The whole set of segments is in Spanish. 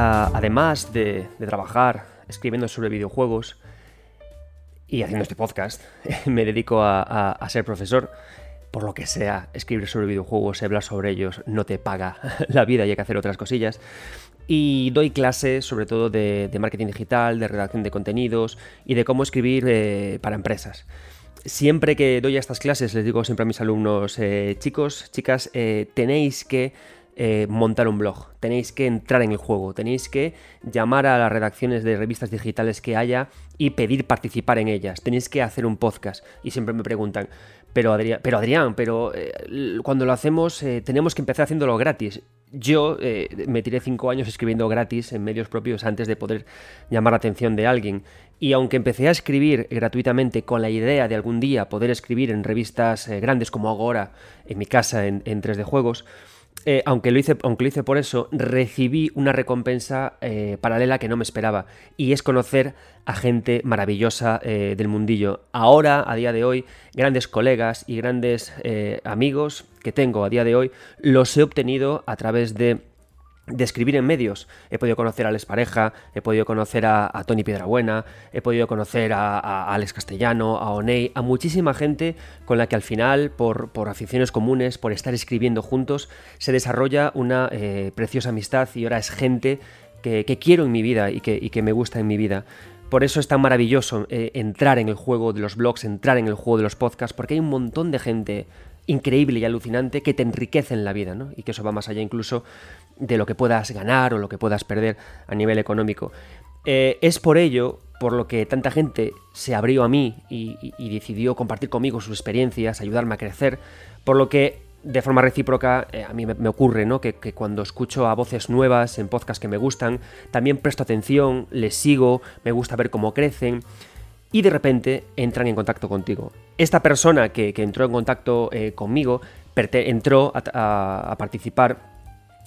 Además de, trabajar escribiendo sobre videojuegos y haciendo este podcast, me dedico a, ser profesor. Por lo que sea, escribir sobre videojuegos, hablar sobre ellos, no te paga la vida y hay que hacer otras cosillas. Y doy clases sobre todo de, marketing digital, de redacción de contenidos y de cómo escribir eh, para empresas siempre que doy estas clases les digo siempre a mis alumnos, eh, chicos, chicas, eh, tenéis que eh, montar un blog, tenéis que entrar en el juego, tenéis que llamar a las redacciones de revistas digitales que haya y pedir participar en ellas, tenéis que hacer un podcast. Y siempre me preguntan, pero Adrián, pero, Adrián, pero eh, cuando lo hacemos eh, tenemos que empezar haciéndolo gratis. Yo me tiré cinco años escribiendo gratis en medios propios antes de poder llamar la atención de alguien. Y aunque empecé a escribir gratuitamente con la idea de algún día poder escribir en revistas grandes como ahora en mi casa en, en 3D Juegos, eh, aunque, lo hice, aunque lo hice por eso, recibí una recompensa eh, paralela que no me esperaba. Y es conocer a gente maravillosa eh, del mundillo. Ahora, a día de hoy, grandes colegas y grandes amigos que tengo a día de hoy, los he obtenido a través de de escribir en medios. He podido conocer a Alex Pareja, he podido conocer a, Tony Piedrabuena, he podido conocer a, Alex Castellano, a Oney, a muchísima gente con la que al final, por, aficiones comunes, por estar escribiendo juntos, se desarrolla una eh, preciosa amistad y ahora es gente que, quiero en mi vida y que, que, me gusta en mi vida. Por eso es tan maravilloso eh, entrar en el juego de los blogs, entrar en el juego de los podcasts, porque hay un montón de gente increíble y alucinante que te enriquece en la vida, ¿no? Y que eso va más allá incluso de lo que puedas ganar o lo que puedas perder a nivel económico. Eh, es por ello por lo que tanta gente se abrió a mí y, decidió compartir conmigo sus experiencias, ayudarme a crecer, por lo que de forma recíproca eh, a mí me, ocurre ¿no? que, cuando escucho a voces nuevas en podcasts que me gustan, también presto atención, les sigo, me gusta ver cómo crecen y de repente entran en contacto contigo. Esta persona que, entró en contacto eh, conmigo entró a participar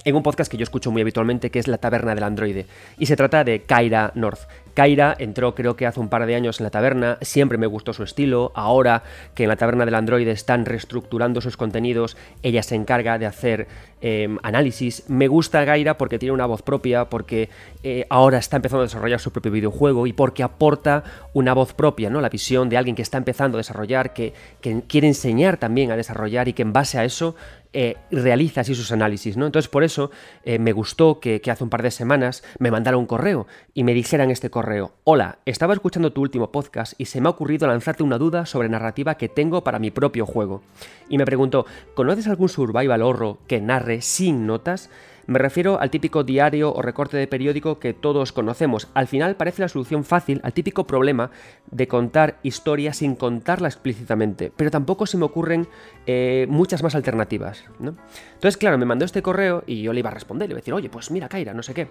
en un podcast que yo escucho muy habitualmente que es La Taberna del Androide. Y se trata de Kaira North. Kaira entró creo que hace un par de años en la taberna, siempre me gustó su estilo, ahora que en la taberna del androide están reestructurando sus contenidos, ella se encarga de hacer em, análisis. Me gusta Kaira porque tiene una voz propia, porque eh, ahora está empezando a desarrollar su propio videojuego y porque aporta una voz propia, ¿no? La visión de alguien que está empezando a desarrollar, que, quiere enseñar también a desarrollar y que en base a eso eh, realiza así sus análisis, ¿no? Entonces por eso eh, me gustó que, hace un par de semanas me mandara un correo y me dijeran este correo. Hola, estaba escuchando tu último podcast y se me ha ocurrido lanzarte una duda sobre narrativa que tengo para mi propio juego. Y me preguntó, ¿conoces algún survival horror que narre sin notas? Me refiero al típico diario o recorte de periódico que todos conocemos. Al final parece la solución fácil al típico problema de contar historia sin contarla explícitamente, pero tampoco se me ocurren eh, muchas más alternativas. Entonces, claro, me mandó este correo y yo le iba a responder, le iba a decir, oye, pues mira, Kaira, no sé qué.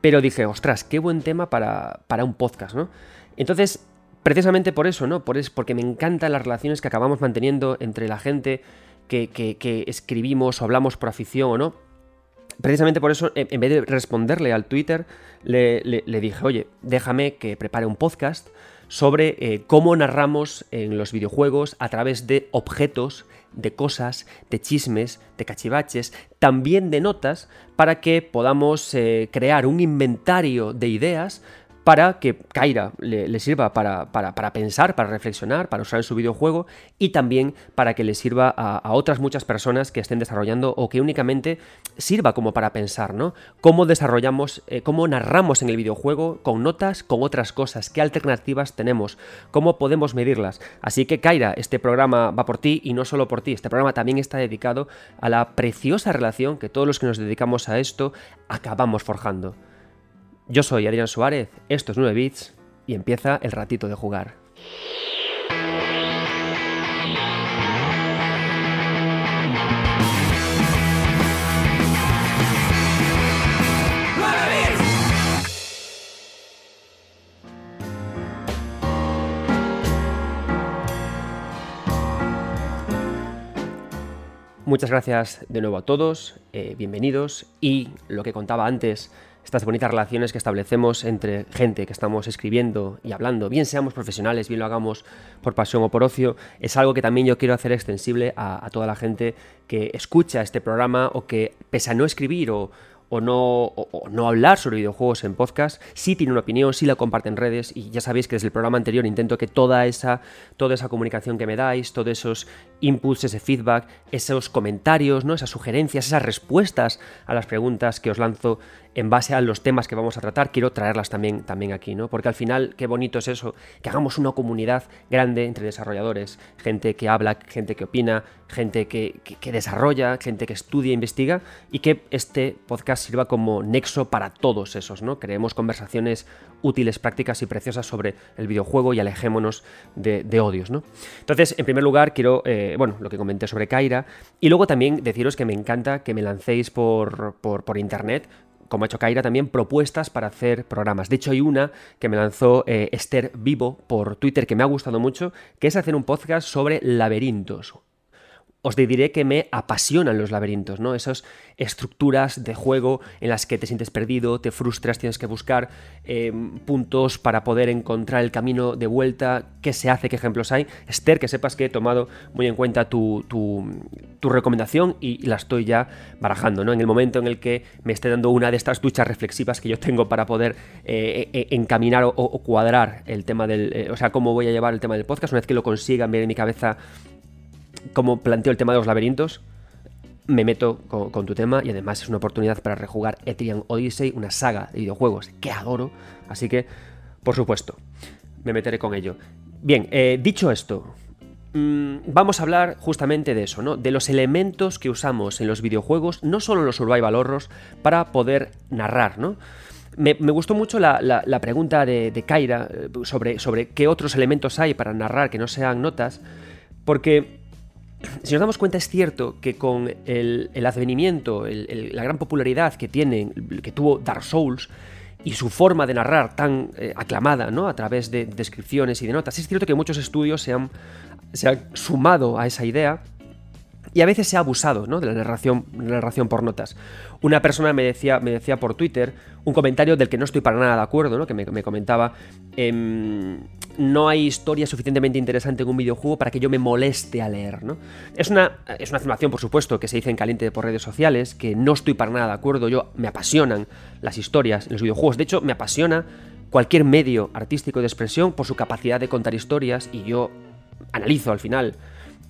Pero dije, ostras, qué buen tema para, un podcast, ¿no? Entonces, precisamente por eso, ¿no? Por es, porque me encantan las relaciones que acabamos manteniendo entre la gente que, escribimos o hablamos por afición o no. Precisamente por eso, en vez de responderle al Twitter, le, dije, oye, déjame que prepare un podcast sobre eh, cómo narramos en los videojuegos a través de objetos de cosas, de chismes, de cachivaches, también de notas, para que podamos eh, crear un inventario de ideas para que Kaira le, sirva para, pensar, para reflexionar, para usar en su videojuego y también para que le sirva a, otras muchas personas que estén desarrollando o que únicamente sirva como para pensar, ¿no? Cómo desarrollamos, eh, cómo narramos en el videojuego con notas, con otras cosas, qué alternativas tenemos, cómo podemos medirlas. Así que Kaira, este programa va por ti y no solo por ti, este programa también está dedicado a la preciosa relación que todos los que nos dedicamos a esto acabamos forjando. Yo soy Adrián Suárez, esto es 9 bits y empieza el ratito de jugar. Muchas gracias de nuevo a todos, eh, bienvenidos y lo que contaba antes estas bonitas relaciones que establecemos entre gente que estamos escribiendo y hablando, bien seamos profesionales, bien lo hagamos por pasión o por ocio, es algo que también yo quiero hacer extensible a, toda la gente que escucha este programa o que, pese a no escribir o, o no, no hablar sobre videojuegos en podcast, sí tiene una opinión, sí la comparte en redes y ya sabéis que desde el programa anterior intento que toda esa, toda esa comunicación que me dais, todos esos inputs, ese feedback, esos comentarios, ¿no? esas sugerencias, esas respuestas a las preguntas que os lanzo en base a los temas que vamos a tratar, quiero traerlas también, también aquí, ¿no? Porque al final, qué bonito es eso, que hagamos una comunidad grande entre desarrolladores, gente que habla, gente que opina, gente que, desarrolla, gente que estudia, investiga, y que este podcast sirva como nexo para todos esos, ¿no? Creemos conversaciones útiles, prácticas y preciosas sobre el videojuego y alejémonos de, odios, ¿no? Entonces, en primer lugar, quiero, eh, bueno, lo que comenté sobre Kaira, y luego también deciros que me encanta que me lancéis por, por, por internet como ha hecho Kaira, también propuestas para hacer programas. De hecho, hay una que me lanzó eh, Esther Vivo por Twitter que me ha gustado mucho, que es hacer un podcast sobre laberintos os diré que me apasionan los laberintos, ¿no? Esas estructuras de juego en las que te sientes perdido, te frustras, tienes que buscar eh, puntos para poder encontrar el camino de vuelta, qué se hace, qué ejemplos hay. Esther, que sepas que he tomado muy en cuenta tu, recomendación y la estoy ya barajando, ¿no? En el momento en el que me esté dando una de estas duchas reflexivas que yo tengo para poder eh, eh, encaminar o, cuadrar el tema del... o sea, cómo voy a llevar el tema del podcast, una vez que lo consiga, ver en mi cabeza como planteo el tema de los laberintos, me meto con, tu tema y además es una oportunidad para rejugar Etrian Odyssey, una saga de videojuegos que adoro, así que, por supuesto, me meteré con ello. Bien, eh, dicho esto, mm, vamos a hablar justamente de eso, ¿no? De los elementos que usamos en los videojuegos, no solo los survival horrors, para poder narrar, ¿no? Me, gustó mucho la, pregunta de, de Kaira eh, sobre, sobre qué otros elementos hay para narrar que no sean notas, porque si nos damos cuenta, es cierto que con el, advenimiento, la gran popularidad que, tiene, que tuvo Dark Souls y su forma de narrar tan eh, aclamada ¿no? a través de descripciones y de notas, es cierto que muchos estudios se han, se han sumado a esa idea y a veces se ha abusado de la narración, narración por notas. Una persona me decía, me decía por Twitter un comentario del que no estoy para nada de acuerdo, que me, comentaba, em, no hay historia suficientemente interesante en un videojuego para que yo me moleste a leer. Es, una, es una afirmación, por supuesto, que se dice en caliente por redes sociales, que no estoy para nada de acuerdo. Yo me apasionan las historias en los videojuegos. De hecho, me apasiona cualquier medio artístico de expresión por su capacidad de contar historias y yo analizo al final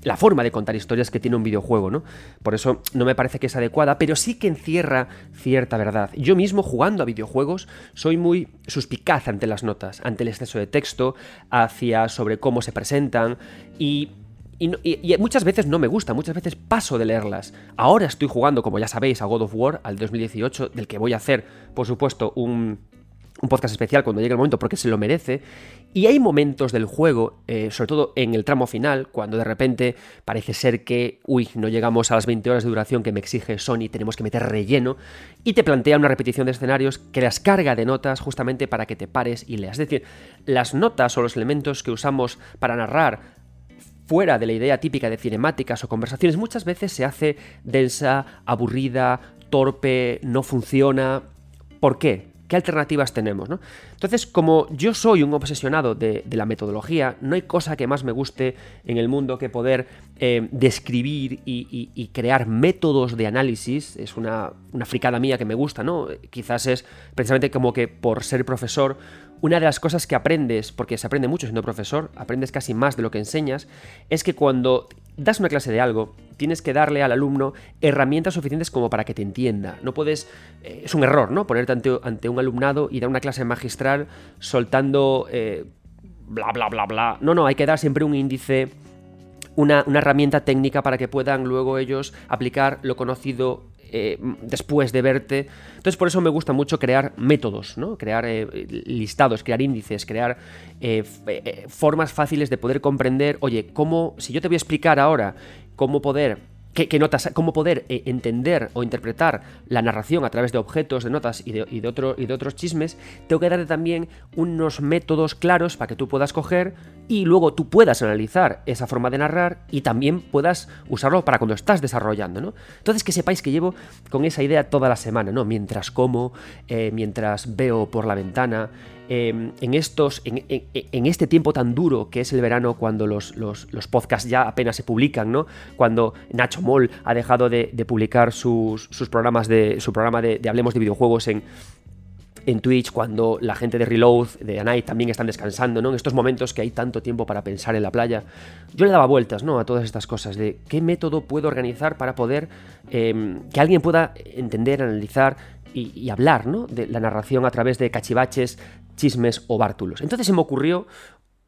la forma de contar historias que tiene un videojuego, ¿no? Por eso no me parece que es adecuada, pero sí que encierra cierta verdad. Yo mismo jugando a videojuegos soy muy suspicaz ante las notas, ante el exceso de texto, hacia sobre cómo se presentan y y, muchas veces no me gusta, muchas veces paso de leerlas. Ahora estoy jugando, como ya sabéis, a God of War, al 2018, del que voy a hacer, por supuesto, un, un podcast especial cuando llegue el momento porque se lo merece. Y hay momentos del juego, eh, sobre todo en el tramo final, cuando de repente parece ser que, uy, no llegamos a las 20 horas de duración que me exige Sony, tenemos que meter relleno, y te plantea una repetición de escenarios que las carga de notas justamente para que te pares y leas. Es decir, las notas o los elementos que usamos para narrar fuera de la idea típica de cinemáticas o conversaciones, muchas veces se hace densa, aburrida, torpe, no funciona. ¿Por qué? ¿Qué alternativas tenemos? ¿no? Entonces, como yo soy un obsesionado de, la metodología, no hay cosa que más me guste en el mundo que poder eh, describir y, crear métodos de análisis. Es una, una fricada mía que me gusta, ¿no? Quizás es precisamente como que por ser profesor, una de las cosas que aprendes, porque se aprende mucho siendo profesor, aprendes casi más de lo que enseñas, es que cuando das una clase de algo, tienes que darle al alumno herramientas suficientes como para que te entienda. No puedes. Eh, es un error, ¿no? Ponerte ante, un alumnado y dar una clase magistral soltando. Eh, bla, bla, bla, bla. No, no, hay que dar siempre un índice. Una, una herramienta técnica para que puedan luego ellos aplicar lo conocido eh, después de verte. Entonces por eso me gusta mucho crear métodos, ¿no? crear eh, listados, crear índices, crear eh, formas fáciles de poder comprender, oye, cómo, si yo te voy a explicar ahora cómo poder qué, notas, cómo poder entender o interpretar la narración a través de objetos, de notas y de, y de otros chismes, tengo que darte también unos métodos claros para que tú puedas coger y luego tú puedas analizar esa forma de narrar y también puedas usarlo para cuando estás desarrollando, ¿no? Entonces que sepáis que llevo con esa idea toda la semana, ¿no? Mientras como, eh, mientras veo por la ventana, em, en, estos, en, este tiempo tan duro que es el verano cuando los, los, podcasts ya apenas se publican, ¿no? Cuando Nacho Moll ha dejado de, publicar sus, sus, programas de, su programa de Hablemos de videojuegos en, en Twitch, cuando la gente de Reload, de Anite también están descansando, ¿no? En estos momentos que hay tanto tiempo para pensar en la playa, yo le daba vueltas, ¿no? A todas estas cosas, de qué método puedo organizar para poder em, que alguien pueda entender, analizar y, hablar, ¿no? De la narración a través de cachivaches, chismes o bártulos. Entonces se me ocurrió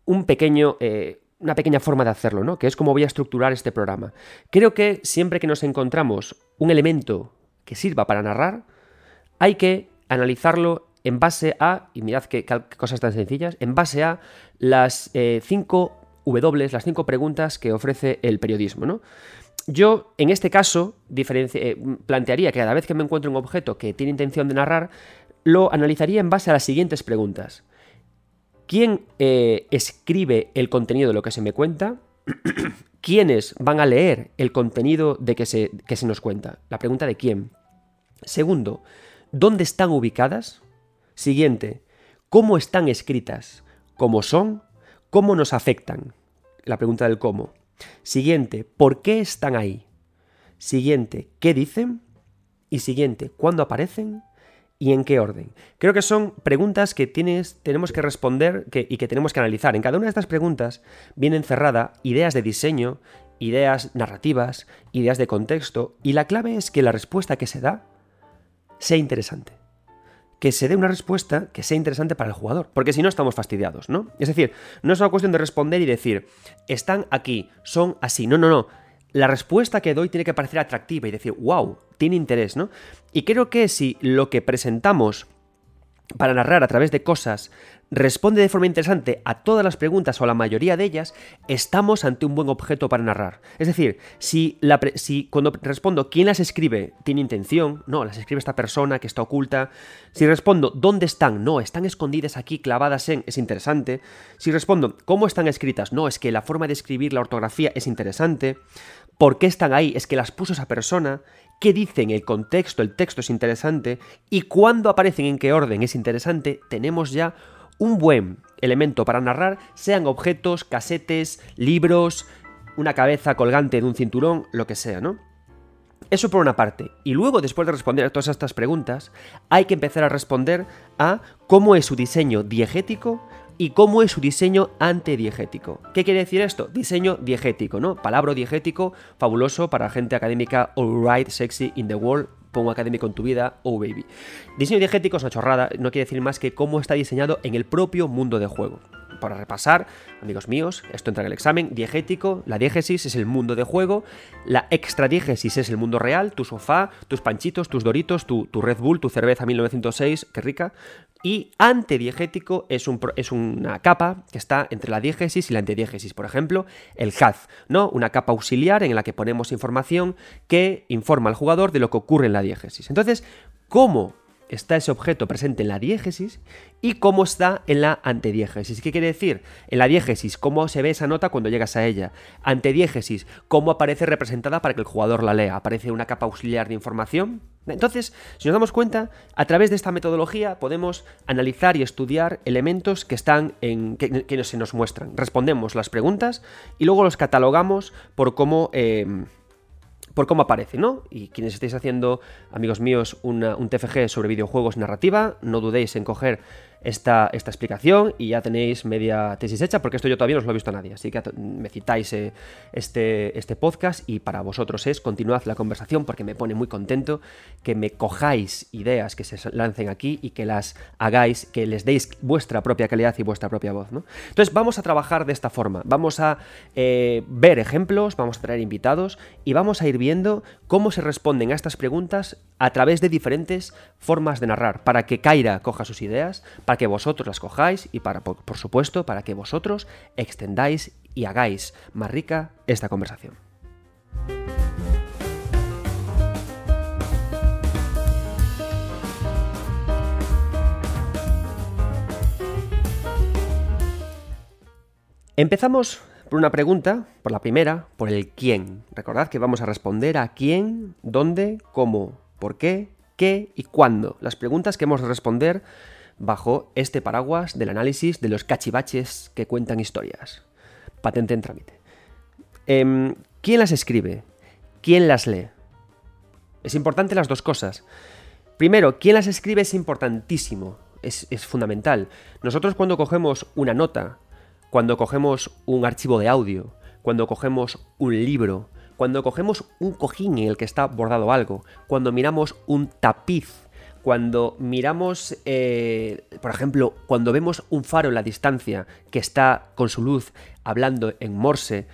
un pequeño... Eh, una pequeña forma de hacerlo, ¿no? Que es cómo voy a estructurar este programa. Creo que siempre que nos encontramos un elemento que sirva para narrar, hay que analizarlo en base a, y mirad qué, cosas tan sencillas, en base a las eh, cinco W, las cinco preguntas que ofrece el periodismo, ¿no? Yo, en este caso, eh, plantearía que cada vez que me encuentro un objeto que tiene intención de narrar, lo analizaría en base a las siguientes preguntas. ¿Quién eh, escribe el contenido de lo que se me cuenta? ¿Quiénes van a leer el contenido de que se, que se nos cuenta? La pregunta de quién. Segundo, ¿dónde están ubicadas? Siguiente, ¿cómo están escritas? ¿Cómo son? ¿Cómo nos afectan? La pregunta del cómo. Siguiente, ¿por qué están ahí? Siguiente, ¿qué dicen? Y siguiente, ¿cuándo aparecen? ¿Y en qué orden? Creo que son preguntas que tienes, tenemos que responder y que tenemos que analizar. En cada una de estas preguntas vienen encerrada ideas de diseño, ideas narrativas, ideas de contexto, y la clave es que la respuesta que se da sea interesante que se dé una respuesta que sea interesante para el jugador, porque si no estamos fastidiados, ¿no? Es decir, no es una cuestión de responder y decir, están aquí, son así, no, no, no. La respuesta que doy tiene que parecer atractiva y decir, wow, tiene interés, ¿no? Y creo que si lo que presentamos para narrar a través de cosas responde de forma interesante a todas las preguntas o a la mayoría de ellas, estamos ante un buen objeto para narrar. Es decir, si, si cuando respondo quién las escribe tiene intención, no, las escribe esta persona que está oculta. Si respondo dónde están, no, están escondidas aquí, clavadas en, es interesante. Si respondo cómo están escritas, no, es que la forma de escribir la ortografía es interesante. ¿Por qué están ahí? Es que las puso esa persona qué dicen, el contexto, el texto es interesante, y cuándo aparecen, en qué orden es interesante, tenemos ya un buen elemento para narrar, sean objetos, casetes, libros, una cabeza colgante de un cinturón, lo que sea, ¿no? Eso por una parte. Y luego, después de responder a todas estas preguntas, hay que empezar a responder a cómo es su diseño diegético y cómo es su diseño antidiegético. ¿Qué quiere decir esto? Diseño diegético, ¿no? Palabra diegético, fabuloso para gente académica, alright, sexy in the world, pongo académico en tu vida, oh baby. Diseño diegético es una chorrada, no quiere decir más que cómo está diseñado en el propio mundo de juego para repasar, amigos míos, esto entra en el examen, diegético, la diégesis es el mundo de juego, la extradiégesis es el mundo real, tu sofá, tus panchitos, tus doritos, tu, Red Bull, tu cerveza 1906, qué rica, y antediegético es, es, una capa que está entre la diégesis y la antediégesis. Por ejemplo, el HAZ, ¿no? Una capa auxiliar en la que ponemos información que informa al jugador de lo que ocurre en la diégesis. Entonces, ¿cómo está ese objeto presente en la diégesis y cómo está en la antediégesis. ¿Qué quiere decir? En la diégesis, cómo se ve esa nota cuando llegas a ella. Antediégesis, cómo aparece representada para que el jugador la lea. Aparece una capa auxiliar de información. Entonces, si nos damos cuenta, a través de esta metodología podemos analizar y estudiar elementos que están en que, se nos muestran. Respondemos las preguntas y luego los catalogamos por cómo eh, por cómo aparece, ¿no? Y quienes estéis haciendo, amigos míos, un TFG sobre videojuegos narrativa, no dudéis en coger esta, esta explicación y ya tenéis media tesis hecha, porque esto yo todavía no os lo he visto a nadie. Así que me citáis eh, este, este podcast y para vosotros es continuad la conversación porque me pone muy contento que me cojáis ideas que se lancen aquí y que las hagáis, que les deis vuestra propia calidad y vuestra propia voz. ¿no? Entonces vamos a trabajar de esta forma. Vamos a eh, ver ejemplos, vamos a traer invitados y vamos a ir viendo cómo se responden a estas preguntas a través de diferentes formas de narrar, para que Kaira coja sus ideas, para que vosotros las cojáis y para, por, supuesto, para que vosotros extendáis y hagáis más rica esta conversación. Empezamos por una pregunta, por la primera, por el quién. Recordad que vamos a responder a quién, dónde, cómo, por qué, qué y cuándo. Las preguntas que hemos de responder bajo este paraguas del análisis de los cachivaches que cuentan historias. Patente en trámite. Em, ¿Quién las escribe? ¿Quién las lee? Es importante las dos cosas. Primero, quién las escribe es importantísimo, es, es fundamental. Nosotros cuando cogemos una nota, cuando cogemos un archivo de audio, cuando cogemos un libro, cuando cogemos un cojín en el que está bordado algo, cuando miramos un tapiz, cuando miramos, eh, por ejemplo, cuando vemos un faro en la distancia que está con su luz hablando en Morse,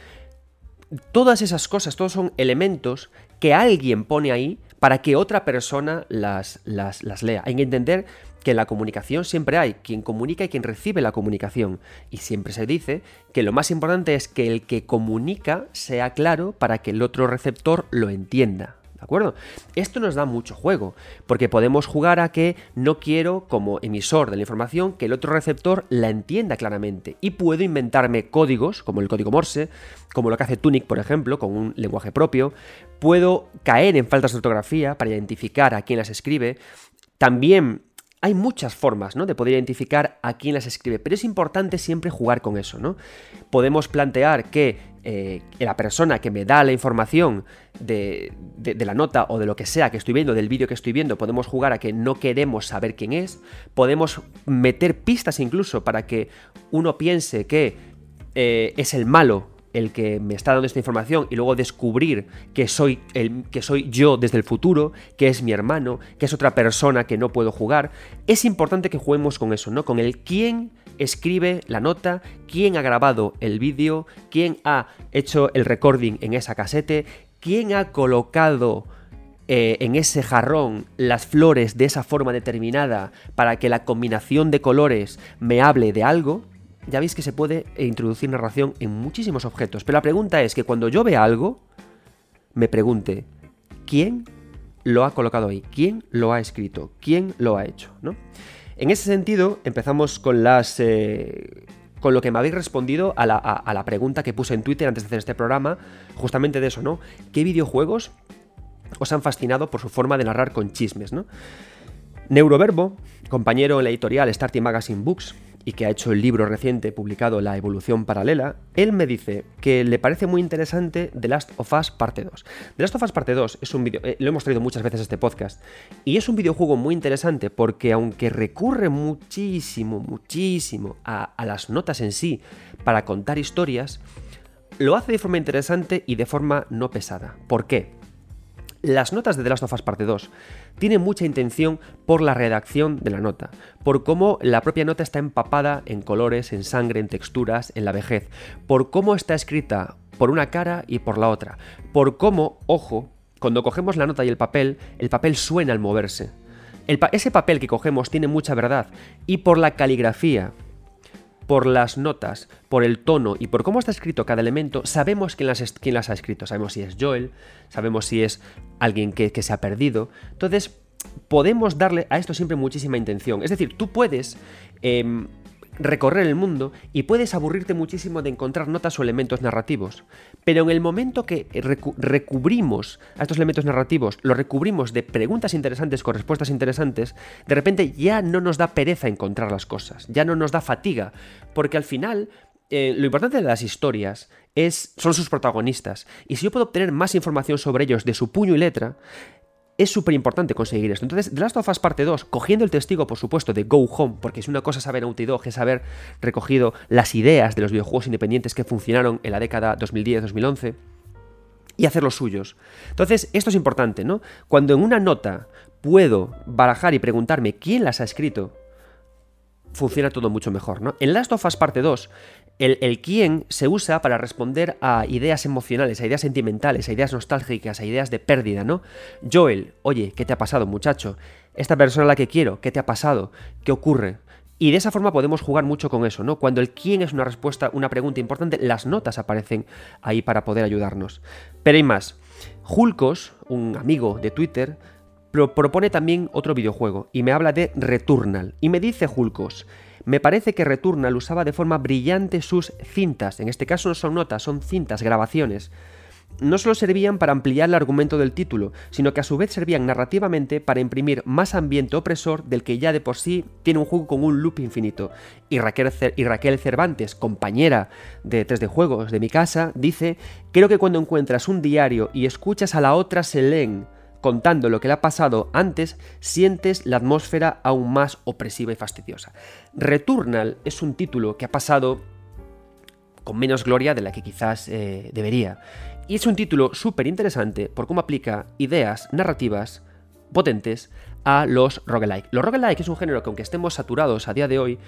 todas esas cosas, todos son elementos que alguien pone ahí para que otra persona las, las, las lea. Hay que entender que en la comunicación siempre hay quien comunica y quien recibe la comunicación. Y siempre se dice que lo más importante es que el que comunica sea claro para que el otro receptor lo entienda. ¿De acuerdo? Esto nos da mucho juego, porque podemos jugar a que no quiero, como emisor de la información, que el otro receptor la entienda claramente. Y puedo inventarme códigos, como el código Morse, como lo que hace Tunic, por ejemplo, con un lenguaje propio. Puedo caer en faltas de ortografía para identificar a quién las escribe. También hay muchas formas ¿no? de poder identificar a quién las escribe, pero es importante siempre jugar con eso. ¿no? Podemos plantear que eh, la persona que me da la información de, la nota o de lo que sea que estoy viendo, del vídeo que estoy viendo, podemos jugar a que no queremos saber quién es, podemos meter pistas incluso para que uno piense que eh, es el malo el que me está dando esta información y luego descubrir que soy, el, que soy yo desde el futuro, que es mi hermano, que es otra persona que no puedo jugar, es importante que juguemos con eso, ¿no? Con el quién escribe la nota, quién ha grabado el vídeo, quién ha hecho el recording en esa casete, quién ha colocado eh, en ese jarrón las flores de esa forma determinada para que la combinación de colores me hable de algo, ya veis que se puede introducir narración en muchísimos objetos. Pero la pregunta es que cuando yo vea algo, me pregunte, ¿quién lo ha colocado ahí? ¿Quién lo ha escrito? ¿Quién lo ha hecho? ¿no? En ese sentido, empezamos con las... Eh, con lo que me habéis respondido a la, a la pregunta que puse en Twitter antes de hacer este programa, justamente de eso, ¿no? ¿Qué videojuegos os han fascinado por su forma de narrar con chismes, ¿no? Neuroverbo, compañero en la editorial Starting Magazine Books, y que ha hecho el libro reciente publicado La evolución paralela, él me dice que le parece muy interesante The Last of Us Parte 2. The Last of Us Parte 2 es un video, eh, lo hemos traído muchas veces a este podcast, y es un videojuego muy interesante porque aunque recurre muchísimo, muchísimo a, a las notas en sí para contar historias, lo hace de forma interesante y de forma no pesada. ¿Por qué? Las notas de The Last of Us Parte 2 tienen mucha intención por la redacción de la nota, por cómo la propia nota está empapada en colores, en sangre, en texturas, en la vejez, por cómo está escrita por una cara y por la otra, por cómo, ojo, cuando cogemos la nota y el papel, el papel suena al moverse. ese papel que cogemos tiene mucha verdad y por la caligrafía, por las notas, por el tono y por cómo está escrito cada elemento, sabemos quién las, ha escrito. Sabemos si es Joel, sabemos si es alguien que, se ha perdido. Entonces, podemos darle a esto siempre muchísima intención. Es decir, tú puedes... Em, recorrer el mundo y puedes aburrirte muchísimo de encontrar notas o elementos narrativos. Pero en el momento que recubrimos a estos elementos narrativos, los recubrimos de preguntas interesantes con respuestas interesantes, de repente ya no nos da pereza encontrar las cosas, ya no nos da fatiga, porque al final eh, lo importante de las historias es, son sus protagonistas. Y si yo puedo obtener más información sobre ellos de su puño y letra, es súper importante conseguir esto. Entonces, The Last of Us Parte 2, cogiendo el testigo, por supuesto, de Go Home, porque es una cosa saber Naughty Dog, es haber recogido las ideas de los videojuegos independientes que funcionaron en la década 2010-2011 y hacer los suyos. Entonces, esto es importante, ¿no? Cuando en una nota puedo barajar y preguntarme quién las ha escrito, funciona todo mucho mejor, ¿no? En Last of Us Parte 2, el, quién se usa para responder a ideas emocionales, a ideas sentimentales, a ideas nostálgicas, a ideas de pérdida, ¿no? Joel, oye, ¿qué te ha pasado, muchacho? Esta persona a la que quiero, ¿qué te ha pasado? ¿Qué ocurre? Y de esa forma podemos jugar mucho con eso, ¿no? Cuando el quién es una respuesta, una pregunta importante, las notas aparecen ahí para poder ayudarnos. Pero hay más. Julcos, un amigo de Twitter, propone también otro videojuego y me habla de Returnal. Y me dice Julcos, Me parece que Returnal usaba de forma brillante sus cintas, en este caso no son notas, son cintas, grabaciones. No solo servían para ampliar el argumento del título, sino que a su vez servían narrativamente para imprimir más ambiente opresor del que ya de por sí tiene un juego con un loop infinito. Y Raquel, y Raquel Cervantes, compañera de 3D Juegos de mi casa, dice, creo que cuando encuentras un diario y escuchas a la otra Selene contando lo que le ha pasado antes, sientes la atmósfera aún más opresiva y fastidiosa. Returnal es un título que ha pasado con menos gloria de la que quizás eh, debería. Y es un título súper interesante por cómo aplica ideas narrativas potentes a los roguelike. Los roguelike es un género que aunque estemos saturados a día de hoy,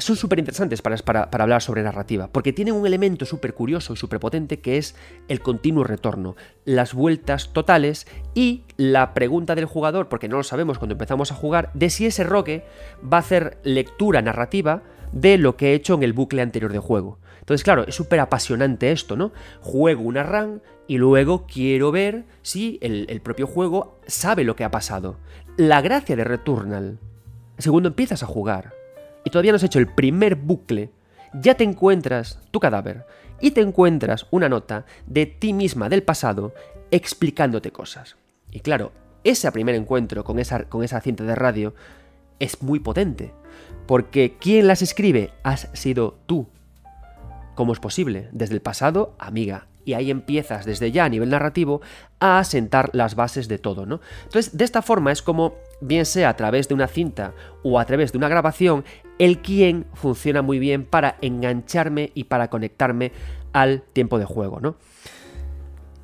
son súper interesantes para, para, hablar sobre narrativa, porque tienen un elemento súper curioso y súper potente que es el continuo retorno, las vueltas totales y la pregunta del jugador, porque no lo sabemos cuando empezamos a jugar, de si ese rogue va a hacer lectura narrativa de lo que he hecho en el bucle anterior de juego. Entonces, claro, es súper apasionante esto, ¿no? Juego una run y luego quiero ver si el, el propio juego sabe lo que ha pasado. La gracia de Returnal, segundo empiezas a jugar, y todavía no has hecho el primer bucle, ya te encuentras tu cadáver y te encuentras una nota de ti misma del pasado explicándote cosas. Y claro, ese primer encuentro con esa, con esa cinta de radio es muy potente, porque quien las escribe has sido tú. ¿Cómo es posible? Desde el pasado, amiga, y ahí empiezas desde ya a nivel narrativo a asentar las bases de todo, ¿no? Entonces, de esta forma es como, bien sea a través de una cinta o a través de una grabación, el quién funciona muy bien para engancharme y para conectarme al tiempo de juego, ¿no?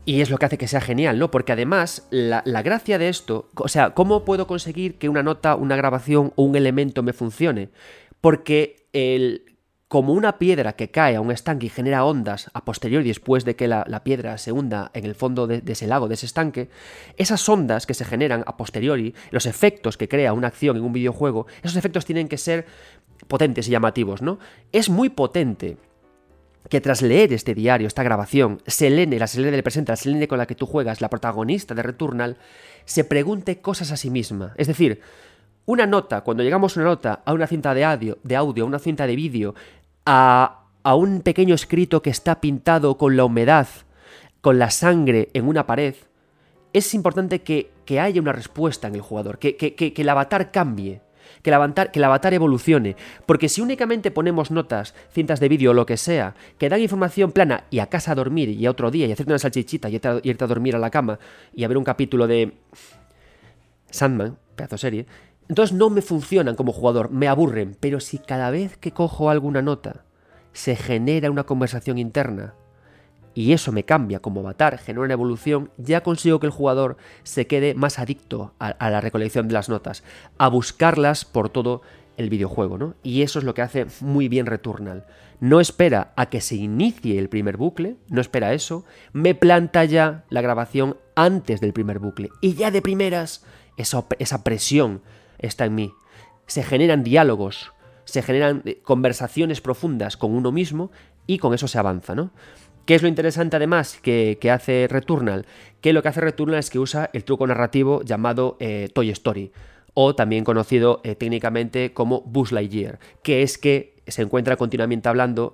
Y es lo que hace que sea genial, ¿no? Porque además, la, la, gracia de esto, o sea, ¿cómo puedo conseguir que una nota, una grabación o un elemento me funcione? Porque el, como una piedra que cae a un estanque y genera ondas a posteriori después de que la, piedra se hunda en el fondo de, ese lago, de ese estanque, esas ondas que se generan a posteriori, los efectos que crea una acción en un videojuego, esos efectos tienen que ser potentes y llamativos, ¿no? Es muy potente que tras leer este diario, esta grabación, Selene, la Selene del presente, la Selene con la que tú juegas, la protagonista de Returnal, se pregunte cosas a sí misma. Es decir, una nota, cuando llegamos a una nota, a una cinta de audio, de audio a una cinta de vídeo, a, a un pequeño escrito que está pintado con la humedad, con la sangre en una pared, es importante que, que haya una respuesta en el jugador, que, que, que el avatar cambie, que el, avatar, que el avatar evolucione. Porque si únicamente ponemos notas, cintas de vídeo o lo que sea, que dan información plana y a casa a dormir y a otro día y hacerte una salchichita y irte a dormir a la cama y a ver un capítulo de Sandman, pedazo serie, entonces no me funcionan como jugador, me aburren, pero si cada vez que cojo alguna nota se genera una conversación interna y eso me cambia como avatar, genera una evolución, ya consigo que el jugador se quede más adicto a, la recolección de las notas, a buscarlas por todo el videojuego, ¿no? Y eso es lo que hace muy bien Returnal. No espera a que se inicie el primer bucle, no espera eso, me planta ya la grabación antes del primer bucle y ya de primeras esa, esa presión está en mí. Se generan diálogos, se generan eh, conversaciones profundas con uno mismo y con eso se avanza, ¿no? ¿Qué es lo interesante además que, hace Returnal? Que lo que hace Returnal es que usa el truco narrativo llamado eh, Toy Story, o también conocido eh, técnicamente como Buzz Lightyear, que es que se encuentra continuamente hablando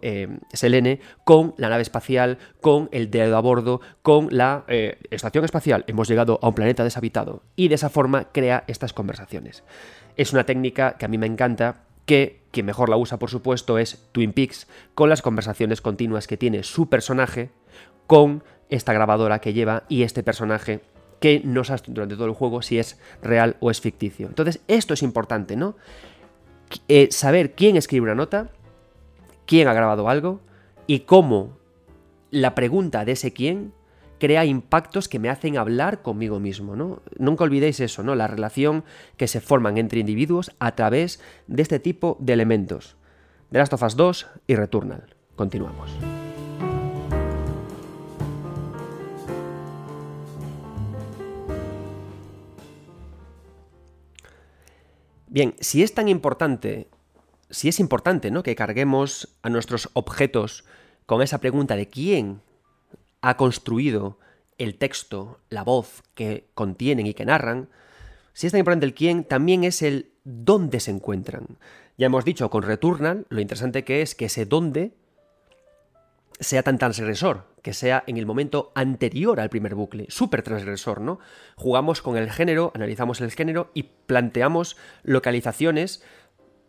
Selene con la nave espacial, con el dedo a bordo, con la estación espacial. Hemos llegado a un planeta deshabitado y de esa forma crea estas conversaciones. Es una técnica que a mí me encanta, que quien mejor la usa por supuesto es Twin Peaks, con las conversaciones continuas que tiene su personaje con esta grabadora que lleva y este personaje que no sabes durante todo el juego si es real o es ficticio. Entonces esto es importante, ¿no? Eh, saber quién escribe una nota, quién ha grabado algo y cómo la pregunta de ese quién crea impactos que me hacen hablar conmigo mismo, ¿no? Nunca olvidéis eso, ¿no? La relación que se forman entre individuos a través de este tipo de elementos. The Last of Us 2 y Returnal. Continuamos. Bien, si es tan importante, si es importante, ¿no? Que carguemos a nuestros objetos con esa pregunta de quién ha construido el texto, la voz que contienen y que narran, si es tan importante el quién, también es el dónde se encuentran. Ya hemos dicho con Returnal lo interesante que es que ese dónde sea tan transgresor, que sea en el momento anterior al primer bucle, súper transgresor, ¿no? Jugamos con el género, analizamos el género y planteamos localizaciones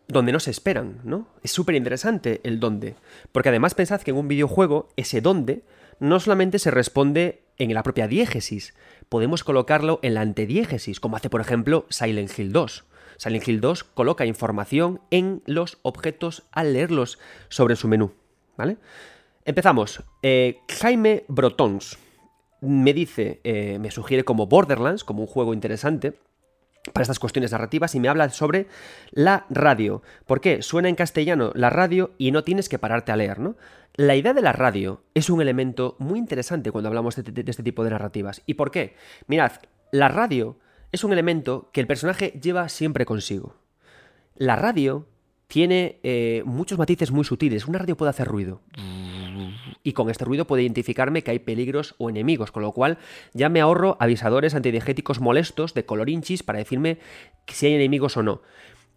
donde no se esperan, ¿no? Es súper interesante el dónde, porque además pensad que en un videojuego ese dónde no solamente se responde en la propia diégesis, podemos colocarlo en la antediégesis, como hace por ejemplo Silent Hill 2. Silent Hill 2 coloca información en los objetos al leerlos sobre su menú, ¿vale? Empezamos. Eh, Jaime Brotons me dice, eh, me sugiere como Borderlands, como un juego interesante para estas cuestiones narrativas y me habla sobre la radio. ¿Por qué? Suena en castellano la radio y no tienes que pararte a leer, ¿no? La idea de la radio es un elemento muy interesante cuando hablamos de, de este tipo de narrativas. ¿Y por qué? Mirad, la radio es un elemento que el personaje lleva siempre consigo. La radio tiene eh, muchos matices muy sutiles. Una radio puede hacer ruido. Y con este ruido puede identificarme que hay peligros o enemigos, con lo cual ya me ahorro avisadores antidiegéticos molestos de colorinchis para decirme si hay enemigos o no.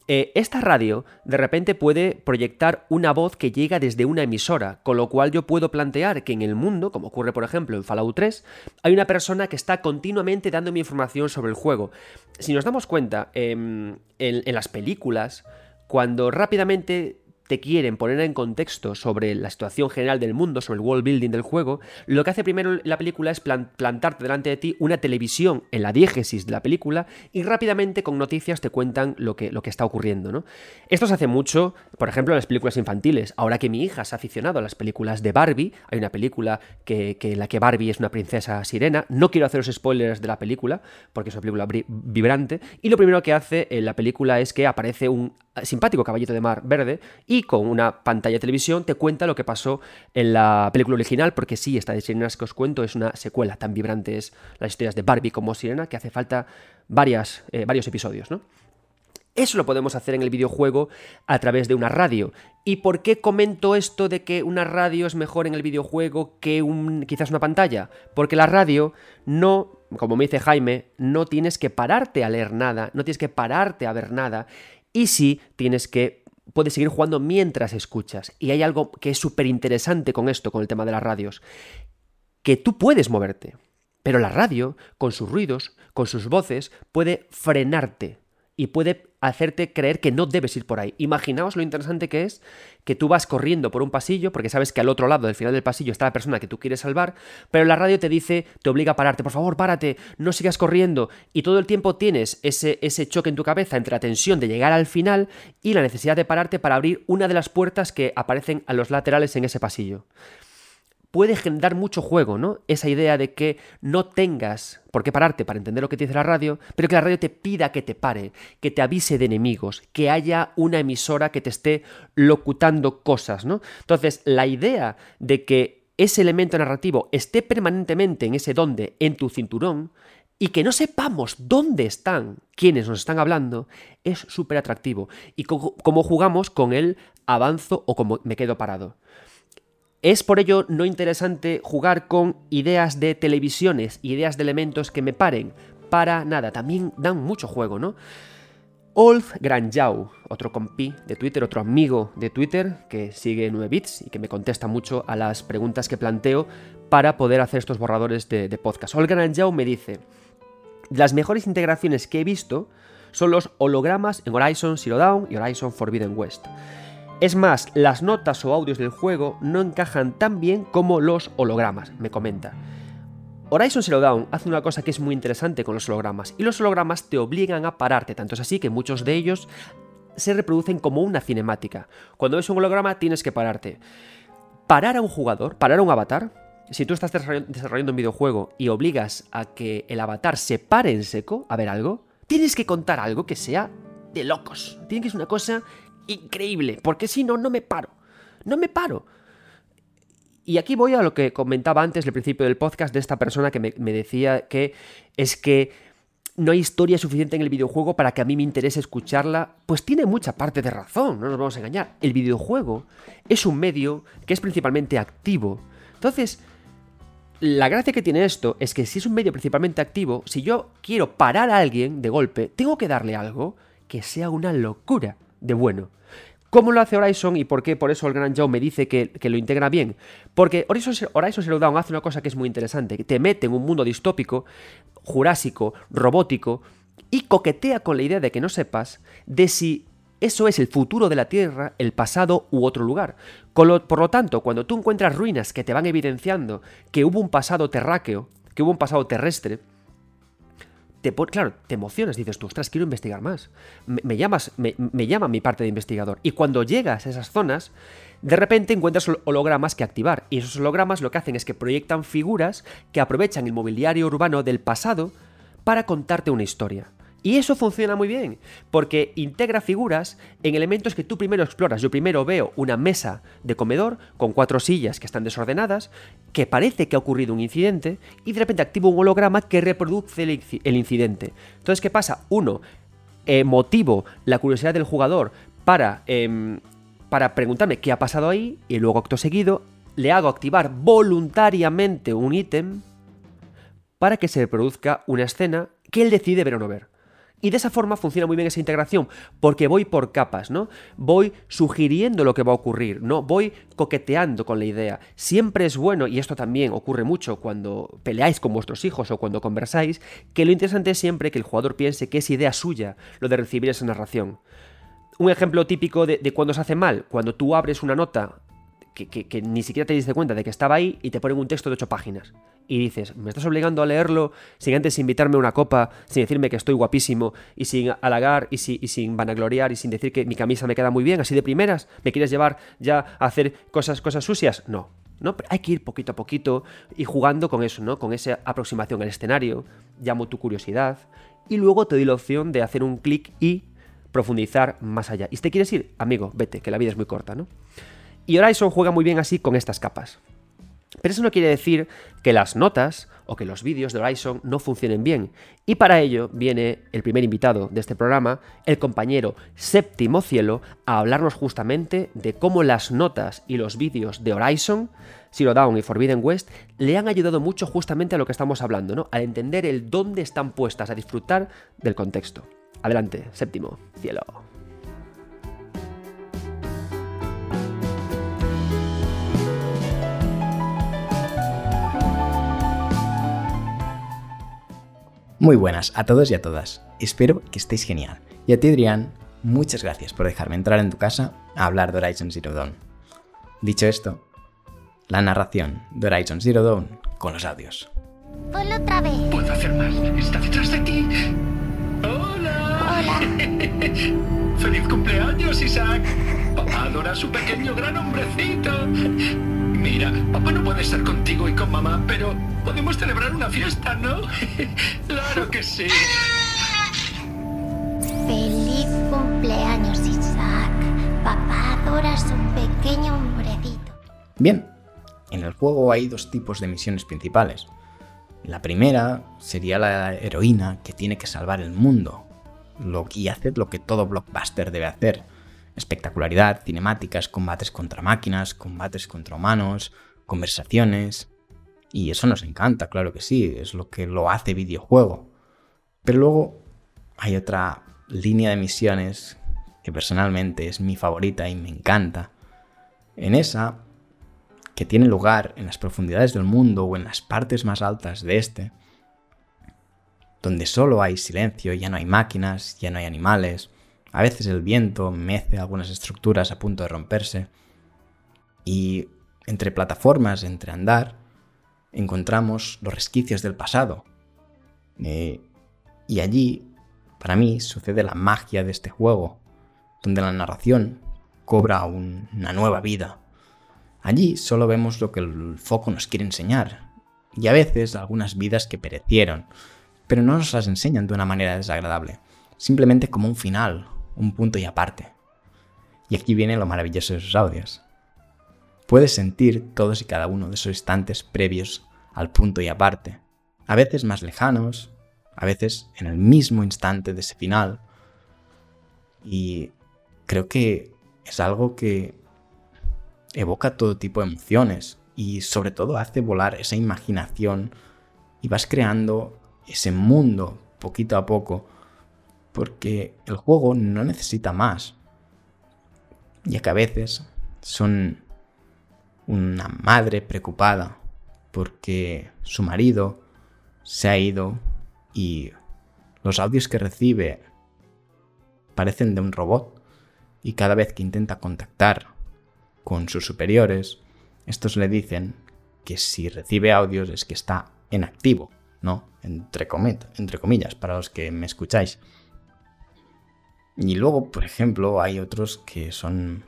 Eh, esta radio de repente puede proyectar una voz que llega desde una emisora, con lo cual yo puedo plantear que en el mundo, como ocurre por ejemplo en Fallout 3, hay una persona que está continuamente dándome información sobre el juego. Si nos damos cuenta, em, en las películas, cuando rápidamente te quieren poner en contexto sobre la situación general del mundo, sobre el world building del juego, lo que hace primero la película es plantarte delante de ti una televisión en la diégesis de la película y rápidamente con noticias te cuentan lo que, lo que está ocurriendo. ¿no? Esto se hace mucho, por ejemplo, en las películas infantiles. Ahora que mi hija se ha aficionado a las películas de Barbie, hay una película que, en la que Barbie es una princesa sirena. No quiero hacer los spoilers de la película, porque es una película vibrante. Y lo primero que hace en la película es que aparece un simpático caballito de mar verde y con una pantalla de televisión te cuenta lo que pasó en la película original, porque sí, esta de Sirenas que os cuento es una secuela, tan vibrante es las historias de Barbie como Sirena, que hace falta varias, eh, varios episodios, ¿no? Eso lo podemos hacer en el videojuego a través de una radio. ¿Y por qué comento esto de que una radio es mejor en el videojuego que un, quizás una pantalla? Porque la radio no, como me dice Jaime, no tienes que pararte a leer nada, no tienes que pararte a ver nada, y sí tienes que puedes seguir jugando mientras escuchas. Y hay algo que es súper interesante con esto, con el tema de las radios, que tú puedes moverte, pero la radio, con sus ruidos, con sus voces, puede frenarte y puede hacerte creer que no debes ir por ahí. Imaginaos lo interesante que es que tú vas corriendo por un pasillo, porque sabes que al otro lado del final del pasillo está la persona que tú quieres salvar, pero la radio te dice, te obliga a pararte, por favor, párate, no sigas corriendo, y todo el tiempo tienes ese, ese choque en tu cabeza entre la tensión de llegar al final y la necesidad de pararte para abrir una de las puertas que aparecen a los laterales en ese pasillo puede generar mucho juego, ¿no? Esa idea de que no tengas por qué pararte para entender lo que te dice la radio, pero que la radio te pida que te pare, que te avise de enemigos, que haya una emisora que te esté locutando cosas, ¿no? Entonces, la idea de que ese elemento narrativo esté permanentemente en ese donde, en tu cinturón, y que no sepamos dónde están quienes nos están hablando, es súper atractivo. Y cómo jugamos con el avanzo o como me quedo parado. Es por ello no interesante jugar con ideas de televisiones, ideas de elementos que me paren. Para nada, también dan mucho juego, ¿no? Olf Granjau, otro compi de Twitter, otro amigo de Twitter que sigue 9 bits y que me contesta mucho a las preguntas que planteo para poder hacer estos borradores de, podcast. Olf Granjau me dice, las mejores integraciones que he visto son los hologramas en Horizon Zero Dawn y Horizon Forbidden West. Es más, las notas o audios del juego no encajan tan bien como los hologramas, me comenta. Horizon Zero Dawn hace una cosa que es muy interesante con los hologramas, y los hologramas te obligan a pararte, tanto es así que muchos de ellos se reproducen como una cinemática. Cuando ves un holograma tienes que pararte. Parar a un jugador, parar a un avatar, si tú estás desarrollando un videojuego y obligas a que el avatar se pare en seco a ver algo, tienes que contar algo que sea de locos. Tiene que ser una cosa increíble, porque si no, no me paro. No me paro. Y aquí voy a lo que comentaba antes, al principio del podcast, de esta persona que me, decía que es que no hay historia suficiente en el videojuego para que a mí me interese escucharla, pues tiene mucha parte de razón, no nos vamos a engañar. El videojuego es un medio que es principalmente activo. Entonces, la gracia que tiene esto es que si es un medio principalmente activo, si yo quiero parar a alguien de golpe, tengo que darle algo que sea una locura de bueno. ¿Cómo lo hace Horizon y por qué por eso el gran Joe me dice que, lo integra bien? Porque Horizon, Horizon Zero Dawn hace una cosa que es muy interesante, que te mete en un mundo distópico, jurásico, robótico, y coquetea con la idea de que no sepas de si eso es el futuro de la Tierra, el pasado u otro lugar. por lo tanto, cuando tú encuentras ruinas que te van evidenciando que hubo un pasado terráqueo, que hubo un pasado terrestre, claro, te emocionas, dices tú, ostras, quiero investigar más. Me, llamas, me, llama mi parte de investigador. Y cuando llegas a esas zonas, de repente encuentras hologramas que activar. Y esos hologramas lo que hacen es que proyectan figuras que aprovechan el mobiliario urbano del pasado para contarte una historia. Y eso funciona muy bien, porque integra figuras en elementos que tú primero exploras. Yo primero veo una mesa de comedor con cuatro sillas que están desordenadas, que parece que ha ocurrido un incidente, y de repente activo un holograma que reproduce el, incidente. Entonces, ¿qué pasa? Uno, eh, motivo la curiosidad del jugador para, em, para preguntarme qué ha pasado ahí, y luego acto seguido le hago activar voluntariamente un ítem para que se reproduzca una escena que él decide ver o no ver. Y de esa forma funciona muy bien esa integración, porque voy por capas, ¿no? Voy sugiriendo lo que va a ocurrir, ¿no? Voy coqueteando con la idea. Siempre es bueno, y esto también ocurre mucho cuando peleáis con vuestros hijos o cuando conversáis, que lo interesante es siempre que el jugador piense que es idea suya lo de recibir esa narración. Un ejemplo típico de, de cuando se hace mal, cuando tú abres una nota que, ni siquiera te diste cuenta de que estaba ahí y te ponen un texto de ocho páginas. Y dices, me estás obligando a leerlo sin antes invitarme a una copa, sin decirme que estoy guapísimo, y sin halagar, y, sin vanagloriar, y sin decir que mi camisa me queda muy bien, así de primeras, ¿me quieres llevar ya a hacer cosas, cosas sucias? No. ¿no? hay que ir poquito a poquito y jugando con eso, ¿no? Con esa aproximación al escenario, llamo tu curiosidad, y luego te doy la opción de hacer un clic y profundizar más allá. Y si te quieres ir, amigo, vete, que la vida es muy corta, ¿no? Y Horizon juega muy bien así con estas capas. Pero eso no quiere decir que las notas o que los vídeos de Horizon no funcionen bien. Y para ello viene el primer invitado de este programa, el compañero Séptimo Cielo, a hablarnos justamente de cómo las notas y los vídeos de Horizon, Zero Dawn y Forbidden West, le han ayudado mucho justamente a lo que estamos hablando, ¿no? Al entender el dónde están puestas, a disfrutar del contexto. Adelante, Séptimo Cielo. Muy buenas a todos y a todas. Espero que estéis genial. Y a ti, Adrián, muchas gracias por dejarme entrar en tu casa a hablar de Horizon Zero Dawn. Dicho esto, la narración de Horizon Zero Dawn con los audios. Ponlo otra vez. Puedo hacer más. Está detrás de ti. ¡Hola! Hola. ¡Feliz cumpleaños, Isaac! Papá adora a su pequeño gran hombrecito. Mira, papá no puede estar contigo y con mamá, pero podemos celebrar una fiesta, ¿no? claro que sí. Feliz cumpleaños, Isaac. Papá adora a su pequeño hombrecito. Bien, en el juego hay dos tipos de misiones principales. La primera sería la heroína que tiene que salvar el mundo lo, y hacer lo que todo blockbuster debe hacer espectacularidad, cinemáticas, combates contra máquinas, combates contra humanos, conversaciones. Y eso nos encanta, claro que sí, es lo que lo hace videojuego. Pero luego hay otra línea de misiones que personalmente es mi favorita y me encanta. En esa, que tiene lugar en las profundidades del mundo o en las partes más altas de este, donde solo hay silencio, ya no hay máquinas, ya no hay animales, a veces el viento mece algunas estructuras a punto de romperse. Y entre plataformas, entre andar, encontramos los resquicios del pasado. Eh, y allí, para mí, sucede la magia de este juego, donde la narración cobra una nueva vida. Allí solo vemos lo que el foco nos quiere enseñar, y a veces algunas vidas que perecieron, pero no nos las enseñan de una manera desagradable, simplemente como un final, un punto y aparte. Y aquí viene lo maravilloso de esos audios. Puedes sentir todos y cada uno de esos instantes previos al punto y aparte, a veces más lejanos, a veces en el mismo instante de ese final. Y creo que es algo que evoca todo tipo de emociones y sobre todo hace volar esa imaginación y vas creando ese mundo poquito a poco porque el juego no necesita más, ya que a veces son una madre preocupada porque su marido se ha ido y los audios que recibe parecen de un robot y cada vez que intenta contactar con sus superiores, estos le dicen que si recibe audios es que está en activo, ¿no? Entre, entre comillas, para los que me escucháis. Y luego, por ejemplo, hay otros que son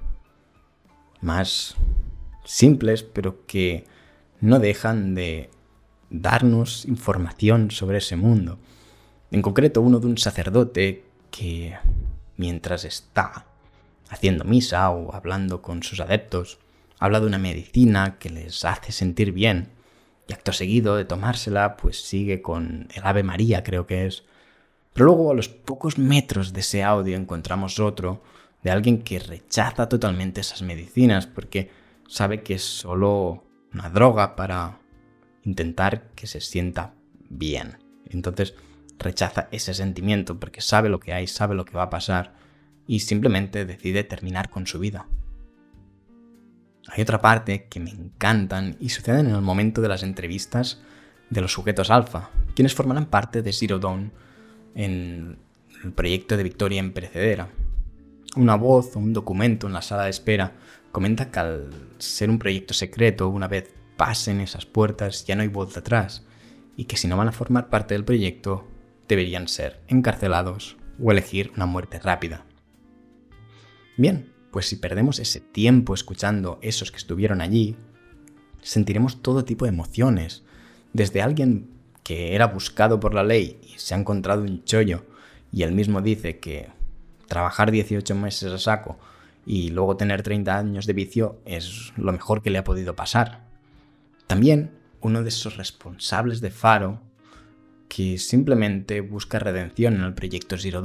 más simples, pero que no dejan de darnos información sobre ese mundo. En concreto, uno de un sacerdote que, mientras está haciendo misa o hablando con sus adeptos, habla de una medicina que les hace sentir bien, y acto seguido de tomársela, pues sigue con el Ave María, creo que es. Pero luego a los pocos metros de ese audio encontramos otro de alguien que rechaza totalmente esas medicinas porque sabe que es solo una droga para intentar que se sienta bien. Entonces rechaza ese sentimiento porque sabe lo que hay, sabe lo que va a pasar y simplemente decide terminar con su vida. Hay otra parte que me encantan y suceden en el momento de las entrevistas de los sujetos alfa, quienes formarán parte de Zero Dawn en el proyecto de Victoria en. Una voz o un documento en la sala de espera comenta que al ser un proyecto secreto, una vez pasen esas puertas ya no hay vuelta atrás, y que si no van a formar parte del proyecto, deberían ser encarcelados o elegir una muerte rápida. Bien, pues si perdemos ese tiempo escuchando esos que estuvieron allí, sentiremos todo tipo de emociones, desde alguien que era buscado por la ley y se ha encontrado un chollo y él mismo dice que trabajar 18 meses a saco y luego tener 30 años de vicio es lo mejor que le ha podido pasar. También uno de esos responsables de Faro que simplemente busca redención en el proyecto Zero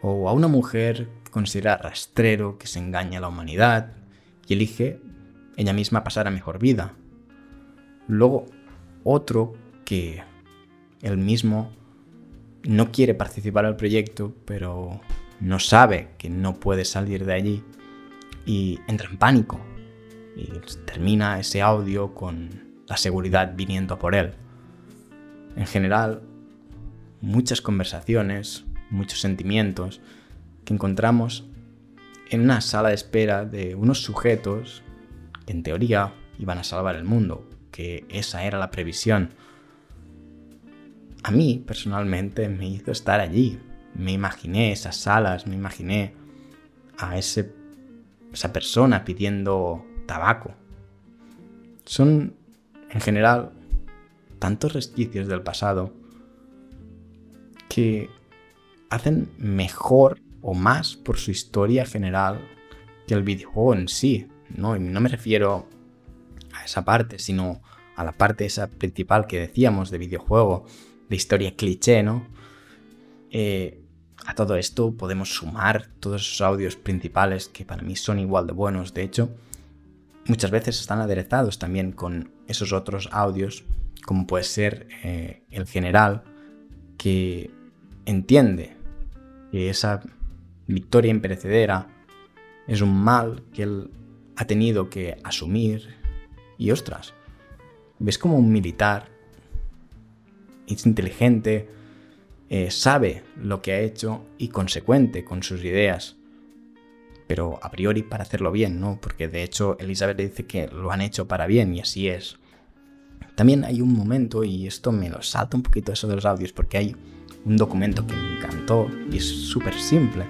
o a una mujer considera rastrero que se engaña a la humanidad y elige ella misma pasar a mejor vida. Luego otro que él mismo no quiere participar al proyecto, pero no sabe que no puede salir de allí y entra en pánico y termina ese audio con la seguridad viniendo por él. En general, muchas conversaciones, muchos sentimientos que encontramos en una sala de espera de unos sujetos que en teoría iban a salvar el mundo, que esa era la previsión. A mí, personalmente, me hizo estar allí, me imaginé esas salas, me imaginé a ese, esa persona pidiendo tabaco. Son, en general, tantos resquicios del pasado que hacen mejor o más por su historia general que el videojuego en sí. No, y no me refiero a esa parte, sino a la parte esa principal que decíamos de videojuego, de historia cliché, ¿no? Eh, a todo esto podemos sumar todos esos audios principales que para mí son igual de buenos. De hecho, muchas veces están aderezados también con esos otros audios, como puede ser eh, el general, que entiende que esa victoria imperecedera es un mal que él ha tenido que asumir. Y ostras, ves como un militar es inteligente, eh, sabe lo que ha hecho y consecuente con sus ideas. Pero a priori para hacerlo bien, ¿no? Porque de hecho Elizabeth dice que lo han hecho para bien y así es. También hay un momento, y esto me lo salta un poquito eso de los audios, porque hay un documento que me encantó y es súper simple.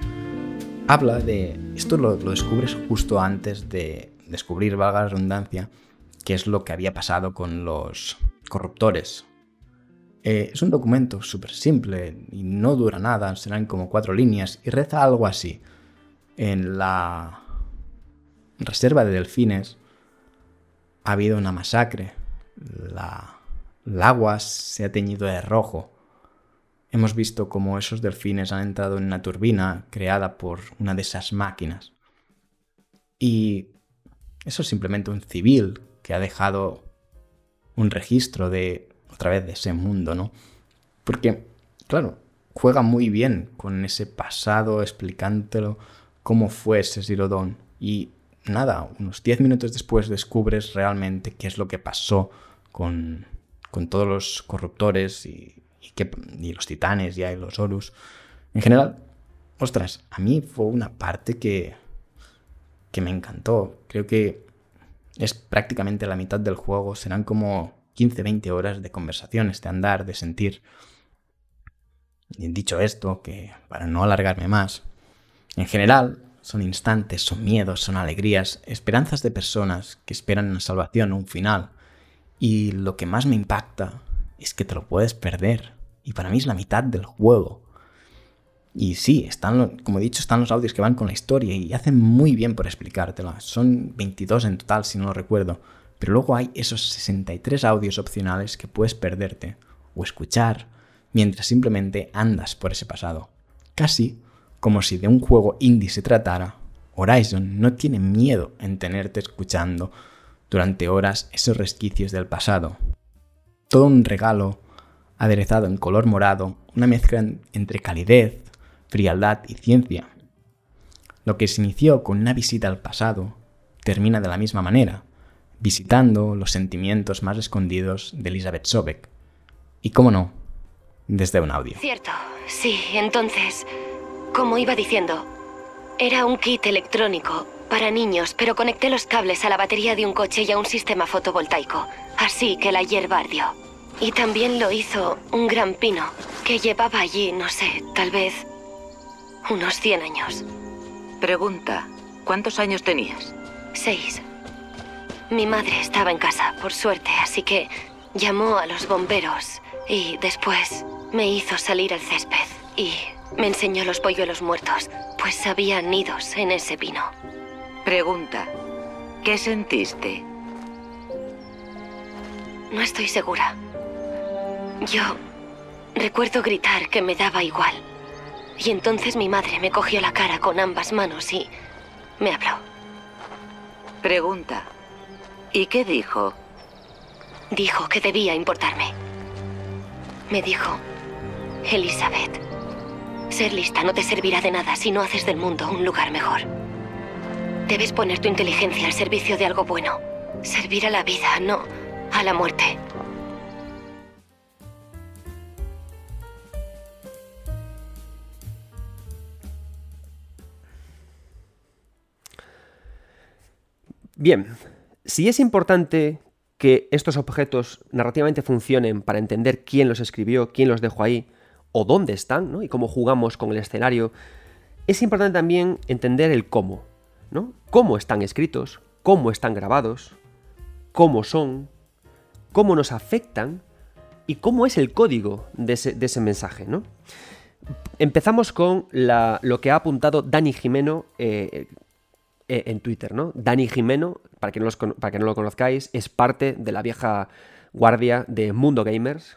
Habla de... Esto lo, descubres justo antes de descubrir, valga la redundancia, qué es lo que había pasado con los corruptores eh, es un documento súper simple y no dura nada, serán como cuatro líneas y reza algo así. En la reserva de delfines ha habido una masacre. La, el agua se ha teñido de rojo. Hemos visto cómo esos delfines han entrado en una turbina creada por una de esas máquinas. Y eso es simplemente un civil que ha dejado un registro de otra vez de ese mundo, ¿no? Porque, claro, juega muy bien con ese pasado, explicándolo cómo fue ese Zero Dawn. Y nada, unos 10 minutos después descubres realmente qué es lo que pasó con, con todos los corruptores y, y, los titanes y los Horus. En general, ostras, a mí fue una parte que, que me encantó. Creo que es prácticamente la mitad del juego. Serán como 15-20 horas de conversaciones, de andar, de sentir. Y dicho esto, que para no alargarme más, en general son instantes, son miedos, son alegrías, esperanzas de personas que esperan una salvación, un final. Y lo que más me impacta es que te lo puedes perder. Y para mí es la mitad del juego. Y sí, están, como he dicho, están los audios que van con la historia y hacen muy bien por explicártela. Son 22 en total, si no lo recuerdo. Pero luego hay esos 63 audios opcionales que puedes perderte o escuchar mientras simplemente andas por ese pasado. Casi como si de un juego indie se tratara, Horizon no tiene miedo en tenerte escuchando durante horas esos resquicios del pasado. Todo un regalo aderezado en color morado, una mezcla entre calidez, frialdad y ciencia. Lo que se inició con una visita al pasado termina de la misma manera, visitando los sentimientos más escondidos de Elizabeth Sobek. Y cómo no, desde un audio. Cierto, sí, entonces, como iba diciendo, era un kit electrónico para niños, pero conecté los cables a la batería de un coche y a un sistema fotovoltaico, así que la hierba ardió. Y también lo hizo un gran pino, que llevaba allí, no sé, tal vez unos 100 años. Pregunta, ¿cuántos años tenías? Seis. Mi madre estaba en casa, por suerte, así que llamó a los bomberos y después me hizo salir al césped y me enseñó los polluelos muertos, pues había nidos en ese pino. Pregunta, ¿qué sentiste? No estoy segura. Yo recuerdo gritar que me daba igual. Y entonces mi madre me cogió la cara con ambas manos y me habló. Pregunta, ¿y qué dijo? Dijo que debía importarme. Me dijo, Elizabeth, ser lista no te servirá de nada si no haces del mundo un lugar mejor. Debes poner tu inteligencia al servicio de algo bueno. Servir a la vida, no a la muerte. Bien, si es importante que estos objetos narrativamente funcionen para entender quién los escribió, quién los dejó ahí, o dónde están, ¿no? Y cómo jugamos con el escenario, es importante también entender el cómo, ¿no? Cómo están escritos, cómo están grabados, cómo son, cómo nos afectan y cómo es el código de ese, mensaje, ¿no? Empezamos con lo que ha apuntado Dani Jimeno eh, eh, en Twitter, ¿no? Dani Jimeno, para que, no para que no lo conozcáis, es parte de la vieja guardia de Mundo Gamers.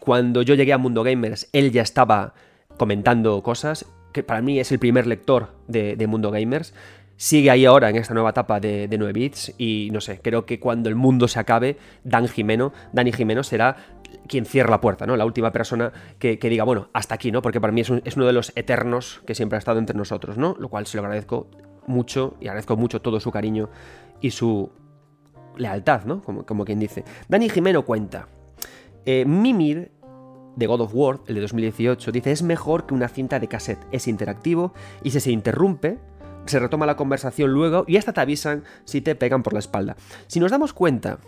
Cuando yo llegué a Mundo Gamers, él ya estaba comentando cosas, que para mí es el primer lector de, Mundo Gamers. Sigue ahí ahora en esta nueva etapa de, de 9 bits y no sé, creo que cuando el mundo se acabe, Dan Jimeno, Dani Jimeno será quien cierra la puerta, ¿no? La última persona que, diga, bueno, hasta aquí, ¿no? Porque para mí es, es, uno de los eternos que siempre ha estado entre nosotros, ¿no? Lo cual se lo agradezco mucho y agradezco mucho todo su cariño y su lealtad, ¿no? Como, como quien dice. Dani Jimeno cuenta. Eh, Mimir, de God of War, el de 2018, dice: Es mejor que una cinta de cassette. Es interactivo y si se interrumpe, se retoma la conversación luego y hasta te avisan si te pegan por la espalda. Si nos damos cuenta,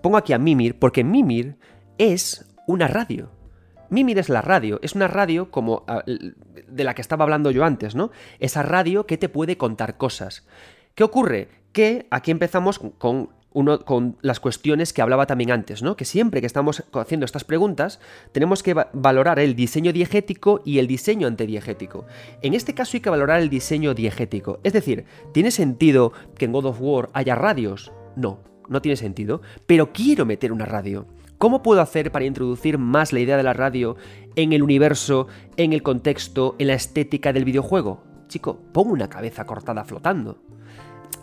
pongo aquí a Mimir porque Mimir es una radio. Mimir es la radio, es una radio como ah, de la que estaba hablando yo antes, ¿no? Esa radio que te puede contar cosas. ¿Qué ocurre? Que aquí empezamos con las cuestiones que hablaba también antes, ¿no? Que siempre que estamos haciendo estas preguntas, tenemos que valorar el diseño diegético y el diseño antediegético. En este caso hay que valorar el diseño diegético. Es decir, ¿tiene sentido que en God of War haya radios? No, no tiene sentido. Pero quiero meter una radio. ¿Cómo puedo hacer para introducir más la idea de la radio en el universo, en el contexto, en la estética del videojuego? Chico, pongo una cabeza cortada flotando.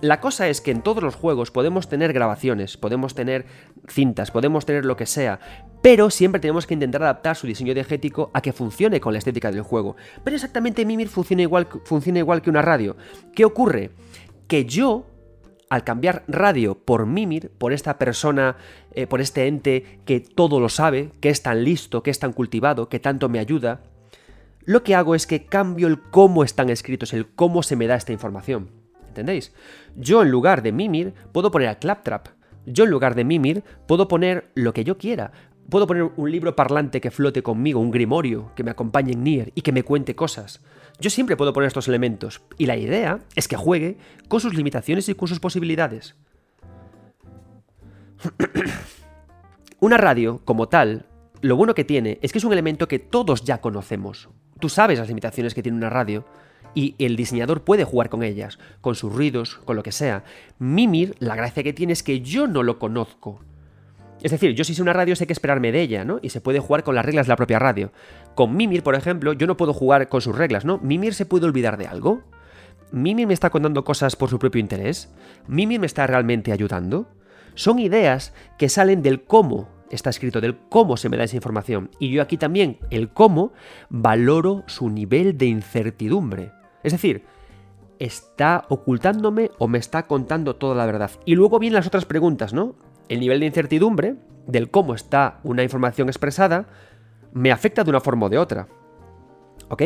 La cosa es que en todos los juegos podemos tener grabaciones, podemos tener cintas, podemos tener lo que sea, pero siempre tenemos que intentar adaptar su diseño diegético a que funcione con la estética del juego. Pero exactamente Mimir funciona igual, funciona igual que una radio. ¿Qué ocurre? Que yo, al cambiar radio por Mimir, por esta persona, eh, por este ente que todo lo sabe, que es tan listo, que es tan cultivado, que tanto me ayuda, lo que hago es que cambio el cómo están escritos, el cómo se me da esta información. ¿Entendéis? Yo en lugar de Mimir puedo poner a Claptrap. Yo en lugar de Mimir puedo poner lo que yo quiera. Puedo poner un libro parlante que flote conmigo, un grimorio que me acompañe en Nier y que me cuente cosas. Yo siempre puedo poner estos elementos, y la idea es que juegue con sus limitaciones y con sus posibilidades. Una radio, como tal, lo bueno que tiene es que es un elemento que todos ya conocemos. Tú sabes las limitaciones que tiene una radio, y el diseñador puede jugar con ellas, con sus ruidos, con lo que sea. Mimir, la gracia que tiene es que yo no lo conozco. Es decir, yo si sé una radio sé que esperarme de ella, ¿no? Y se puede jugar con las reglas de la propia radio. Con Mimir, por ejemplo, yo no puedo jugar con sus reglas, ¿no? Mimir se puede olvidar de algo. Mimir me está contando cosas por su propio interés. Mimir me está realmente ayudando. Son ideas que salen del cómo está escrito, del cómo se me da esa información. Y yo aquí también, el cómo, valoro su nivel de incertidumbre. Es decir, ¿está ocultándome o me está contando toda la verdad? Y luego vienen las otras preguntas, ¿no? El nivel de incertidumbre del cómo está una información expresada me afecta de una forma o de otra. ¿Ok?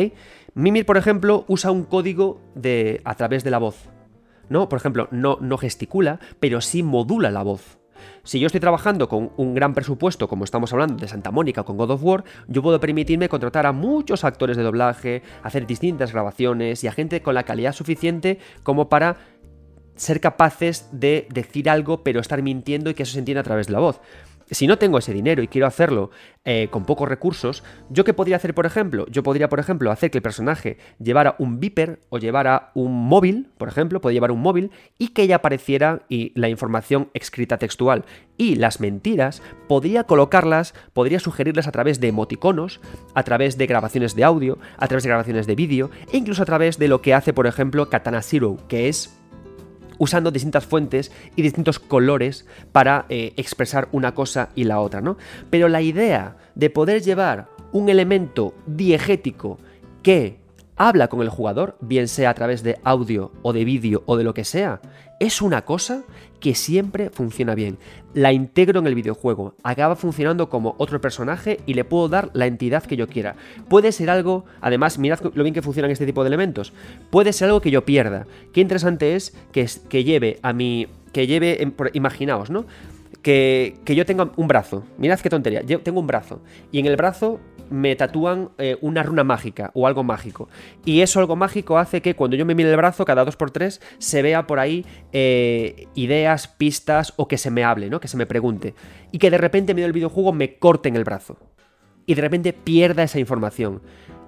Mimir, por ejemplo, usa un código de, a través de la voz. ¿No? Por ejemplo, no, no gesticula, pero sí modula la voz. Si yo estoy trabajando con un gran presupuesto, como estamos hablando de Santa Mónica con God of War, yo puedo permitirme contratar a muchos actores de doblaje, hacer distintas grabaciones y a gente con la calidad suficiente como para ser capaces de decir algo pero estar mintiendo y que eso se entienda a través de la voz si no tengo ese dinero y quiero hacerlo eh, con pocos recursos, ¿yo qué podría hacer, por ejemplo? Yo podría, por ejemplo, hacer que el personaje llevara un beeper o llevara un móvil, por ejemplo, podría llevar un móvil y que ya apareciera y la información escrita textual. Y las mentiras podría colocarlas, podría sugerirlas a través de emoticonos, a través de grabaciones de audio, a través de grabaciones de vídeo e incluso a través de lo que hace, por ejemplo, Katana Zero, que es usando distintas fuentes y distintos colores para eh, expresar una cosa y la otra, ¿no? Pero la idea de poder llevar un elemento diegético que habla con el jugador, bien sea a través de audio o de vídeo o de lo que sea, es una cosa que siempre funciona bien. La integro en el videojuego, acaba funcionando como otro personaje y le puedo dar la entidad que yo quiera. Puede ser algo, además, mirad lo bien que funcionan este tipo de elementos, puede ser algo que yo pierda. Qué interesante es que, que lleve a mi... que lleve, imaginaos, ¿no? Que, que, yo tenga un brazo. Mirad qué tontería. Yo tengo un brazo. Y en el brazo me tatúan eh, una runa mágica o algo mágico. Y eso algo mágico hace que cuando yo me mire el brazo, cada 2x3, se vea por ahí eh, ideas, pistas o que se me hable, ¿no? Que se me pregunte. Y que de repente en medio del videojuego me corten el brazo. Y de repente pierda esa información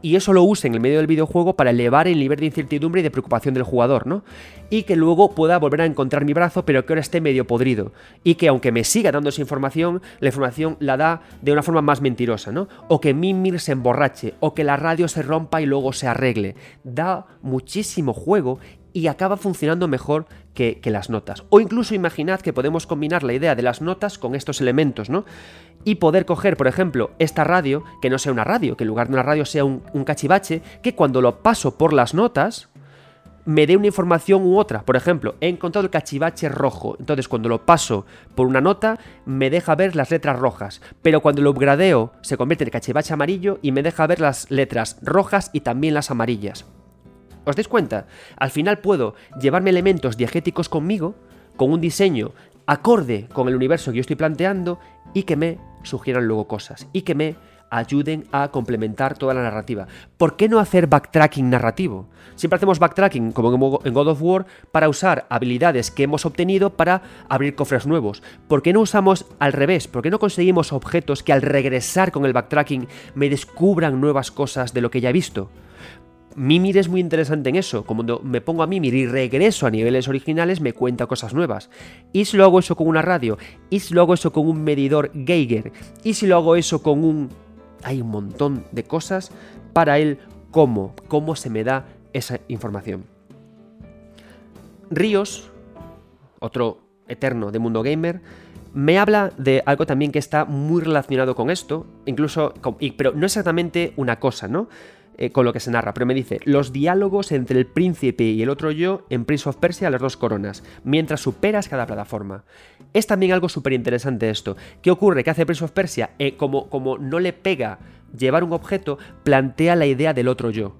y eso lo use en el medio del videojuego para elevar el nivel de incertidumbre y de preocupación del jugador, ¿no? Y que luego pueda volver a encontrar mi brazo, pero que ahora esté medio podrido. Y que aunque me siga dando esa información, la información la da de una forma más mentirosa, ¿no? O que Mimir se emborrache, o que la radio se rompa y luego se arregle. Da muchísimo juego y acaba funcionando mejor que, que, las notas. O incluso imaginad que podemos combinar la idea de las notas con estos elementos, ¿no? Y poder coger, por ejemplo, esta radio, que no sea una radio, que en lugar de una radio sea un, cachivache, que cuando lo paso por las notas, me dé una información u otra. Por ejemplo, he encontrado el cachivache rojo. Entonces, cuando lo paso por una nota, me deja ver las letras rojas. Pero cuando lo upgradeo, se convierte en cachivache amarillo y me deja ver las letras rojas y también las amarillas. ¿Os dais cuenta? Al final puedo llevarme elementos diegéticos conmigo, con un diseño acorde con el universo que yo estoy planteando y que me sugieran luego cosas y que me ayuden a complementar toda la narrativa. ¿Por qué no hacer backtracking narrativo? Siempre hacemos backtracking, como en God of War, para usar habilidades que hemos obtenido para abrir cofres nuevos. ¿Por qué no usamos al revés? ¿Por qué no conseguimos objetos que al regresar con el backtracking me descubran nuevas cosas de lo que ya he visto? Mimir es muy interesante en eso. Como me pongo a Mimir y regreso a niveles originales, me cuenta cosas nuevas. ¿Y si lo hago eso con una radio? ¿Y si lo hago eso con un medidor Geiger? ¿Y si lo hago eso con un... Hay un montón de cosas para el cómo, cómo se me da esa información. Ríos otro eterno de Mundo Gamer, me habla de algo también que está muy relacionado con esto, incluso, pero no exactamente una cosa, ¿no? Eh, con lo que se narra, pero me dice, los diálogos entre el príncipe y el otro yo en Prince of Persia las dos coronas, mientras superas cada plataforma. Es también algo súper interesante esto. ¿Qué ocurre? Que hace Prince of Persia, eh, como, como no le pega llevar un objeto, plantea la idea del otro yo.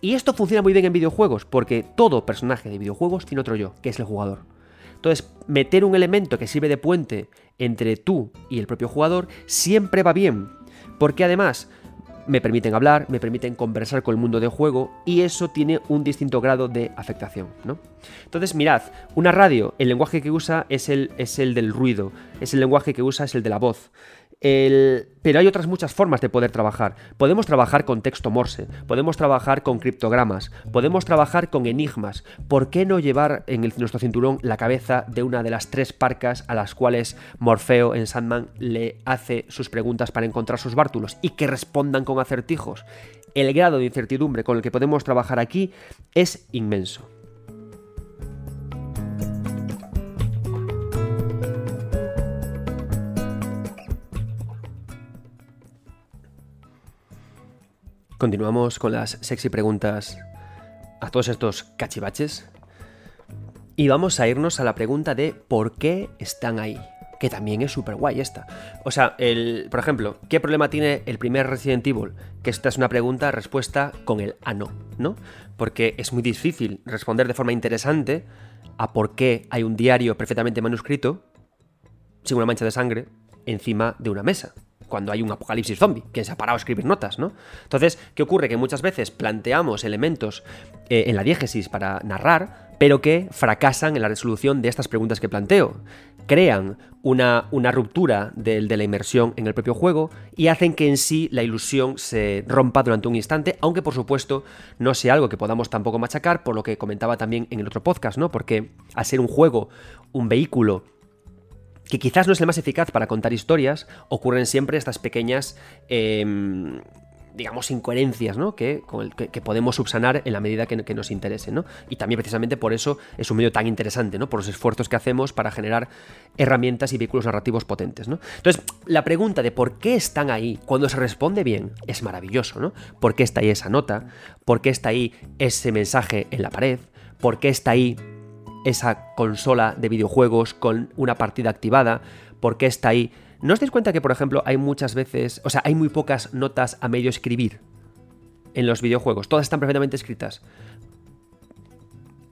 Y esto funciona muy bien en videojuegos, porque todo personaje de videojuegos tiene otro yo, que es el jugador. Entonces, meter un elemento que sirve de puente entre tú y el propio jugador siempre va bien, porque además me permiten hablar, me permiten conversar con el mundo de juego y eso tiene un distinto grado de afectación, ¿no? Entonces, mirad, una radio, el lenguaje que usa es el, es el del ruido, es el lenguaje que usa es el de la voz. Pero hay otras muchas formas de poder trabajar. Podemos trabajar con texto morse, podemos trabajar con criptogramas, podemos trabajar con enigmas. ¿Por qué no llevar en nuestro cinturón la cabeza de una de las tres parcas a las cuales Morfeo en Sandman le hace sus preguntas para encontrar sus bártulos y que respondan con acertijos? El grado de incertidumbre con el que podemos trabajar aquí es inmenso. Continuamos con las sexy preguntas a todos estos cachivaches. Y vamos a irnos a la pregunta de ¿por qué están ahí? Que también es súper guay esta. O sea, el, por ejemplo, ¿qué problema tiene el primer Resident Evil? Que esta es una pregunta-respuesta con el a no, ¿no? Porque es muy difícil responder de forma interesante a por qué hay un diario perfectamente manuscrito, sin una mancha de sangre, encima de una mesa cuando hay un apocalipsis zombie, que se ha parado a escribir notas, ¿no? Entonces, ¿qué ocurre? Que muchas veces planteamos elementos eh, en la diégesis para narrar, pero que fracasan en la resolución de estas preguntas que planteo. Crean una, una ruptura de, de, la inmersión en el propio juego y hacen que en sí la ilusión se rompa durante un instante, aunque por supuesto no sea algo que podamos tampoco machacar, por lo que comentaba también en el otro podcast, ¿no? Porque al ser un juego, un vehículo que quizás no es el más eficaz para contar historias, ocurren siempre estas pequeñas... Em, digamos, incoherencias, ¿no? Que, que, podemos subsanar en la medida que, nos interese, ¿no? Y también precisamente por eso es un medio tan interesante, ¿no? Por los esfuerzos que hacemos para generar herramientas y vehículos narrativos potentes, ¿no? Entonces, la pregunta de por qué están ahí, cuando se responde bien, es maravilloso, ¿no? ¿Por qué está ahí esa nota? ¿Por qué está ahí ese mensaje en la pared? ¿Por qué está ahí esa consola de videojuegos con una partida activada, por qué está ahí. ¿No os dais cuenta que, por ejemplo, hay muchas veces, o sea, hay muy pocas notas a medio escribir en los videojuegos? Todas están perfectamente escritas.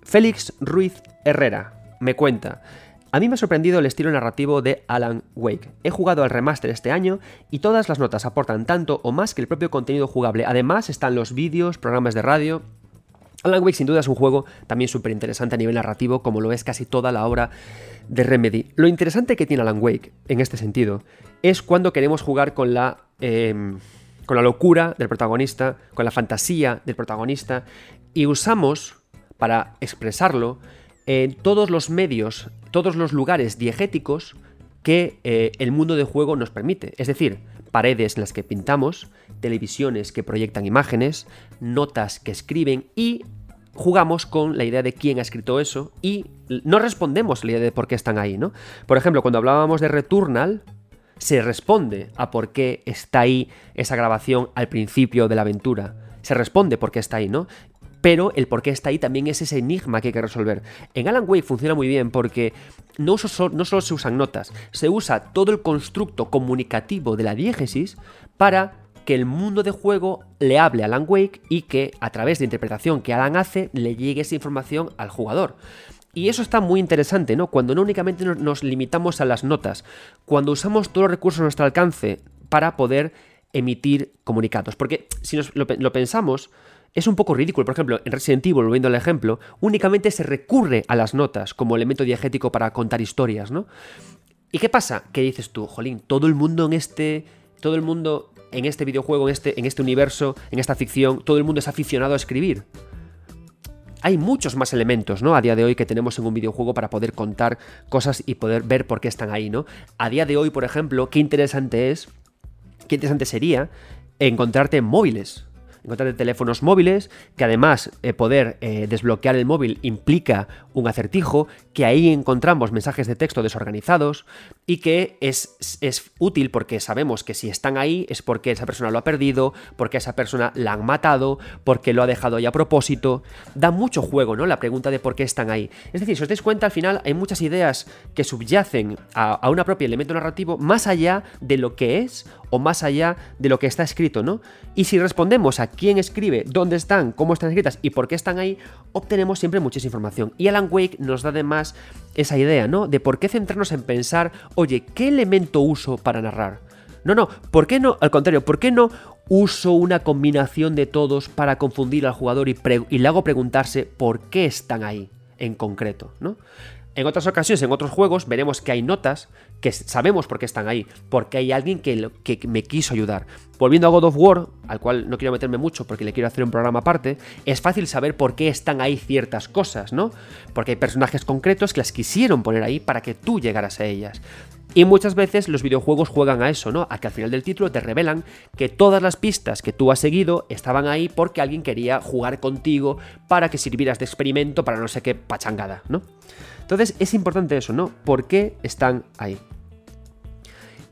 Félix Ruiz Herrera me cuenta. A mí me ha sorprendido el estilo narrativo de Alan Wake. He jugado al remaster este año y todas las notas aportan tanto o más que el propio contenido jugable. Además están los vídeos, programas de radio Alan Wake sin duda es un juego también súper interesante a nivel narrativo, como lo es casi toda la obra de Remedy. Lo interesante que tiene Alan Wake, en este sentido, es cuando queremos jugar con la, em, con la locura del protagonista, con la fantasía del protagonista, y usamos, para expresarlo, en todos los medios, todos los lugares diegéticos que eh, el mundo de juego nos permite. Es decir, paredes en las que pintamos, televisiones que proyectan imágenes, notas que escriben y jugamos con la idea de quién ha escrito eso y no respondemos la idea de por qué están ahí, ¿no? Por ejemplo, cuando hablábamos de Returnal, se responde a por qué está ahí esa grabación al principio de la aventura. Se responde por qué está ahí, ¿no? Pero el por qué está ahí también es ese enigma que hay que resolver. En Alan Wake funciona muy bien porque no, solo se usan notas, se usa todo el constructo comunicativo de la diégesis para que el mundo de juego le hable a Alan Wake y que a través de interpretación que Alan hace le llegue esa información al jugador. Y eso está muy interesante, ¿no? Cuando no únicamente nos limitamos a las notas, cuando usamos todos los recursos a nuestro alcance para poder emitir comunicados. Porque si nos lo pensamos, es un poco ridículo. Por ejemplo, en Resident Evil, volviendo al ejemplo, únicamente se recurre a las notas como elemento diegético para contar historias, ¿no? ¿Y qué pasa? ¿Qué dices tú, Jolín? Todo el mundo en este. Todo el mundo en este videojuego, en este, en este universo, en esta ficción, todo el mundo es aficionado a escribir. Hay muchos más elementos, ¿no? A día de hoy que tenemos en un videojuego para poder contar cosas y poder ver por qué están ahí, ¿no? A día de hoy, por ejemplo, qué interesante es, qué interesante sería encontrarte en móviles encontrar teléfonos móviles, que además eh, poder eh, desbloquear el móvil implica un acertijo, que ahí encontramos mensajes de texto desorganizados y que es, es útil porque sabemos que si están ahí es porque esa persona lo ha perdido, porque esa persona la han matado, porque lo ha dejado ahí a propósito. Da mucho juego, ¿no? La pregunta de por qué están ahí. Es decir, si os dais cuenta, al final hay muchas ideas que subyacen a, a un propio elemento narrativo más allá de lo que es o más allá de lo que está escrito, ¿no? Y si respondemos a quién escribe, dónde están, cómo están escritas y por qué están ahí, obtenemos siempre muchísima información. Y Alan Wake nos da además esa idea, ¿no? De por qué centrarnos en pensar, oye, ¿qué elemento uso para narrar? No, no, ¿por qué no? Al contrario, ¿por qué no uso una combinación de todos para confundir al jugador y, y le hago preguntarse por qué están ahí en concreto, ¿no? En otras ocasiones, en otros juegos, veremos que hay notas que sabemos por qué están ahí, porque hay alguien que, que, me quiso ayudar. Volviendo a God of War, al cual no quiero meterme mucho porque le quiero hacer un programa aparte, es fácil saber por qué están ahí ciertas cosas, ¿no? Porque hay personajes concretos que las quisieron poner ahí para que tú llegaras a ellas. Y muchas veces los videojuegos juegan a eso, ¿no? A que al final del título te revelan que todas las pistas que tú has seguido estaban ahí porque alguien quería jugar contigo para que sirvieras de experimento para no sé qué pachangada, ¿no? Entonces es importante eso, ¿no? ¿Por qué están ahí?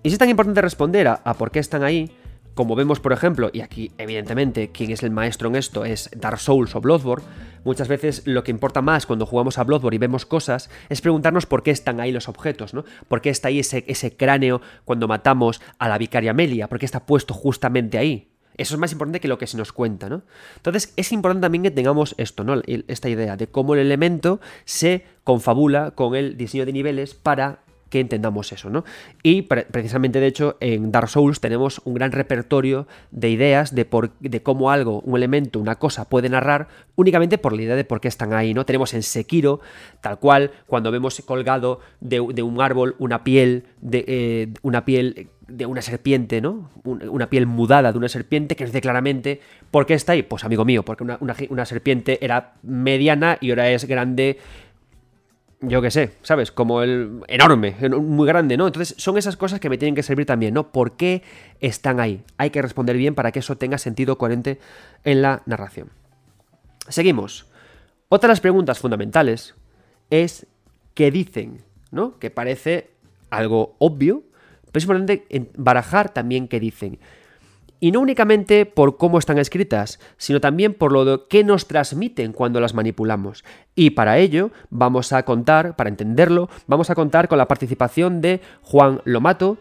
Y si es tan importante responder a, por qué están ahí, como vemos por ejemplo, y aquí evidentemente quien es el maestro en esto es Dark Souls o Bloodborne, muchas veces lo que importa más cuando jugamos a Bloodborne y vemos cosas es preguntarnos por qué están ahí los objetos, ¿no? ¿Por qué está ahí ese, ese cráneo cuando matamos a la vicaria Amelia? ¿Por qué está puesto justamente ahí? Eso es más importante que lo que se nos cuenta, ¿no? Entonces es importante también que tengamos esto, ¿no? Esta idea de cómo el elemento se confabula con el diseño de niveles para que entendamos eso, ¿no? Y precisamente, de hecho, en Dark Souls tenemos un gran repertorio de ideas de, por, de cómo algo, un elemento, una cosa puede narrar únicamente por la idea de por qué están ahí, ¿no? Tenemos en Sekiro, tal cual, cuando vemos colgado de, un árbol una piel, de, eh, una piel de una serpiente, ¿no? Una piel mudada de una serpiente que nos dice claramente por qué está ahí. Pues amigo mío, porque una, una serpiente era mediana y ahora es grande yo qué sé, ¿sabes? Como el enorme, muy grande, ¿no? Entonces son esas cosas que me tienen que servir también, ¿no? ¿Por qué están ahí? Hay que responder bien para que eso tenga sentido coherente en la narración. Seguimos. Otra de las preguntas fundamentales es qué dicen, ¿no? Que parece algo obvio, es importante barajar también qué dicen. Y no únicamente por cómo están escritas, sino también por lo que nos transmiten cuando las manipulamos. Y para ello vamos a contar, para entenderlo, vamos a contar con la participación de Juan Lomato,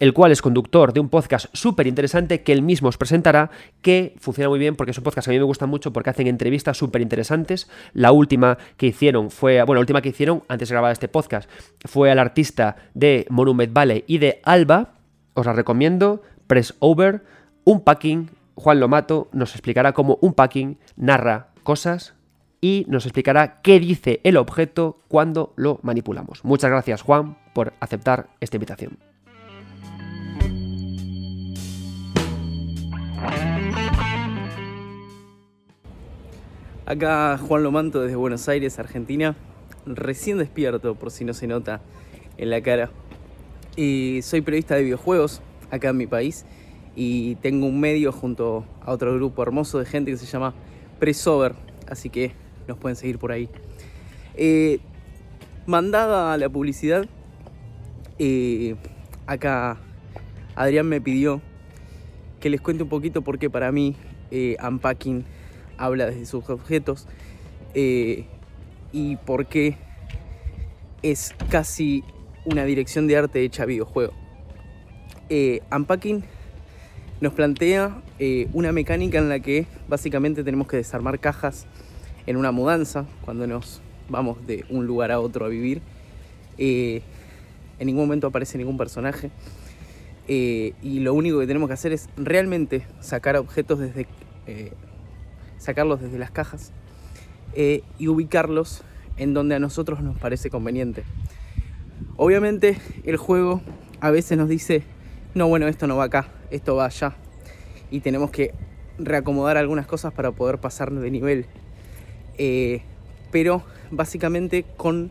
el cual es conductor de un podcast súper interesante que él mismo os presentará, que funciona muy bien porque es un podcast que a mí me gusta mucho porque hacen entrevistas súper interesantes. La última que hicieron fue, bueno, la última que hicieron antes de grabar este podcast fue al artista de Monument Valley y de Alba. Os la recomiendo, Press Over un packing, Juan Lomato nos explicará cómo un packing narra cosas y nos explicará qué dice el objeto cuando lo manipulamos. Muchas gracias Juan por aceptar esta invitación. Acá Juan Lomanto desde Buenos Aires, Argentina, recién despierto por si no se nota en la cara. Y soy periodista de videojuegos acá en mi país y tengo un medio junto a otro grupo hermoso de gente que se llama Pressover, así que nos pueden seguir por ahí. Eh, mandada la publicidad, eh, acá Adrián me pidió que les cuente un poquito porque para mí eh, Unpacking habla desde sus objetos y por qué es casi una dirección de arte hecha videojuego. Unpacking nos plantea eh, una mecánica en la que básicamente tenemos que desarmar cajas en una mudanza, cuando nos vamos de un lugar a otro a vivir. Eh, en ningún momento aparece ningún personaje. Eh, y lo único que tenemos que hacer es realmente sacar objetos desde. Sacarlos desde las cajas y ubicarlos en donde a nosotros nos parece conveniente. Obviamente el juego a veces nos dice no, bueno, esto no va acá, esto va allá. Y tenemos que reacomodar algunas cosas para poder pasar de nivel. Eh, pero básicamente con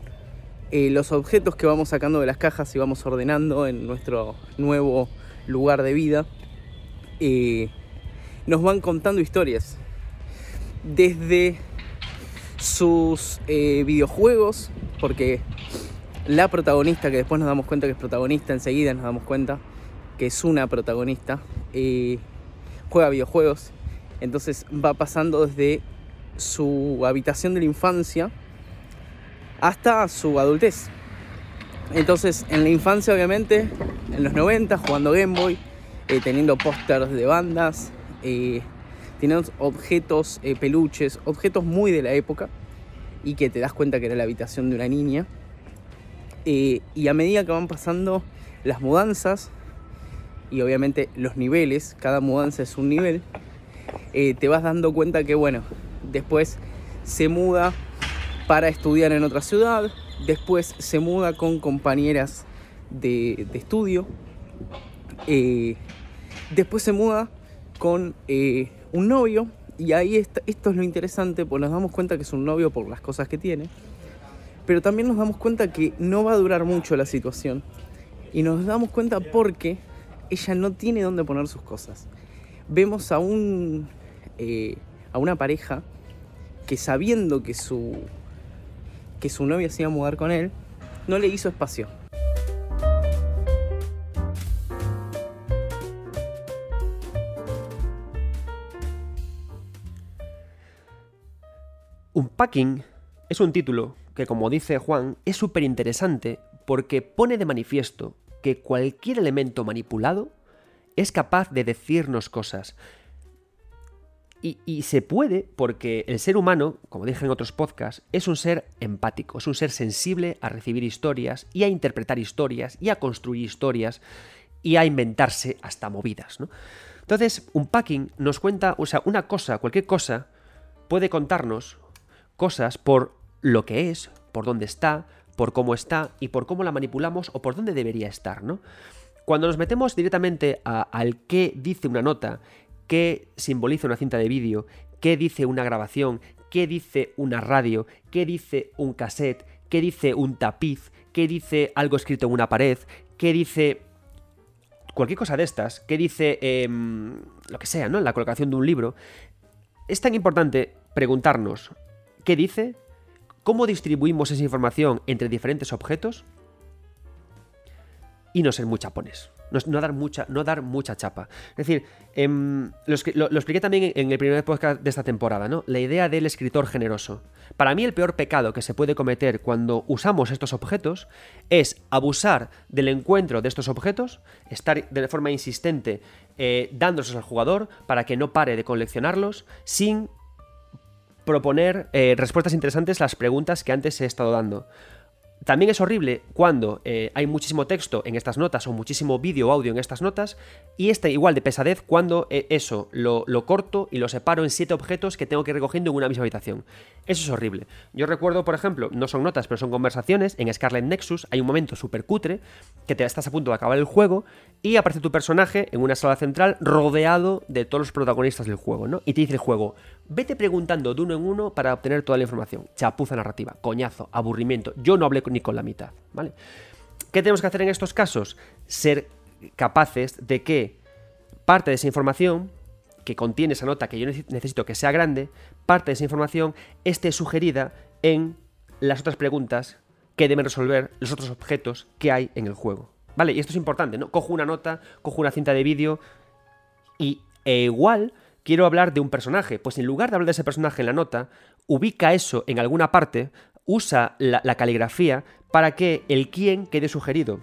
eh, los objetos que vamos sacando de las cajas y vamos ordenando en nuestro nuevo lugar de vida, eh, nos van contando historias. Desde sus eh, videojuegos, porque la protagonista, que después nos damos cuenta que es protagonista, enseguida nos damos cuenta que es una protagonista, eh, juega videojuegos, entonces va pasando desde su habitación de la infancia hasta su adultez. Entonces, en la infancia, obviamente, en los 90, jugando Game Boy, eh, teniendo pósters de bandas, eh, teniendo objetos, eh, peluches, objetos muy de la época, y que te das cuenta que era la habitación de una niña. y a medida que van pasando las mudanzas, y obviamente los niveles, cada mudanza es un nivel, te vas dando cuenta que, bueno, después se muda para estudiar en otra ciudad, después se muda con compañeras de, estudio, eh, después se muda con eh, un novio y ahí esto es lo interesante, pues nos damos cuenta que es un novio por las cosas que tiene, pero también nos damos cuenta que no va a durar mucho la situación y nos damos cuenta porque ella no tiene dónde poner sus cosas. Vemos a un eh, a una pareja que sabiendo que su, que su novia se iba a mudar con él, no le hizo espacio. Unpacking es un título que, como dice Juan, es súper interesante porque pone de manifiesto que cualquier elemento manipulado es capaz de decirnos cosas, y, se puede porque el ser humano, como dije en otros podcasts, es un ser empático, es un ser sensible a recibir historias y a interpretar historias y a construir historias y a inventarse hasta movidas. ¿no? Entonces, un packing nos cuenta, o sea, una cosa, cualquier cosa, puede contarnos cosas por lo que es, por dónde está, por cómo está y por cómo la manipulamos o por dónde debería estar, ¿no? Cuando nos metemos directamente al qué dice una nota qué simboliza una cinta de vídeo, qué dice una grabación, qué dice una radio, qué dice un cassette, qué dice un tapiz, qué dice algo escrito en una pared, qué dice cualquier cosa de estas, qué dice em, lo que sea, ¿no? La colocación de un libro. Es tan importante preguntarnos qué dice, cómo distribuimos esa información entre diferentes objetos y no ser muy chapones. No, dar mucha, no dar mucha chapa. Es decir, em, lo, expliqué también en el primer podcast de esta temporada, ¿no? La idea del escritor generoso. Para mí el peor pecado que se puede cometer cuando usamos estos objetos es abusar del encuentro de estos objetos, estar de forma insistente eh, dándolos al jugador para que no pare de coleccionarlos sin proponer eh, respuestas interesantes a las preguntas que antes he estado dando. También es horrible cuando eh, hay muchísimo texto en estas notas o muchísimo vídeo o audio en estas notas y este igual de pesadez cuando eh, eso lo, corto y lo separo en siete objetos que tengo que ir recogiendo en una misma habitación. Eso es horrible. Yo recuerdo, por ejemplo, no son notas, pero son conversaciones, en Scarlet Nexus hay un momento súper cutre que te estás a punto de acabar el juego y aparece tu personaje en una sala central rodeado de todos los protagonistas del juego, ¿no? Y te dice el juego, vete preguntando de uno en uno para obtener toda la información. Chapuza narrativa, coñazo, aburrimiento. Yo no hablé ni con la mitad, ¿vale? ¿Qué tenemos que hacer en estos casos? Ser capaces de que parte de esa información que contiene esa nota que yo necesito que sea grande, parte de esa información esté sugerida en las otras preguntas que deben resolver los otros objetos que hay en el juego. ¿Vale? Y esto es importante, ¿no? Cojo una nota, cojo una cinta de vídeo y e igual quiero hablar de un personaje. Pues en lugar de hablar de ese personaje en la nota, ubica eso en alguna parte, usa la, caligrafía para que el quién quede sugerido.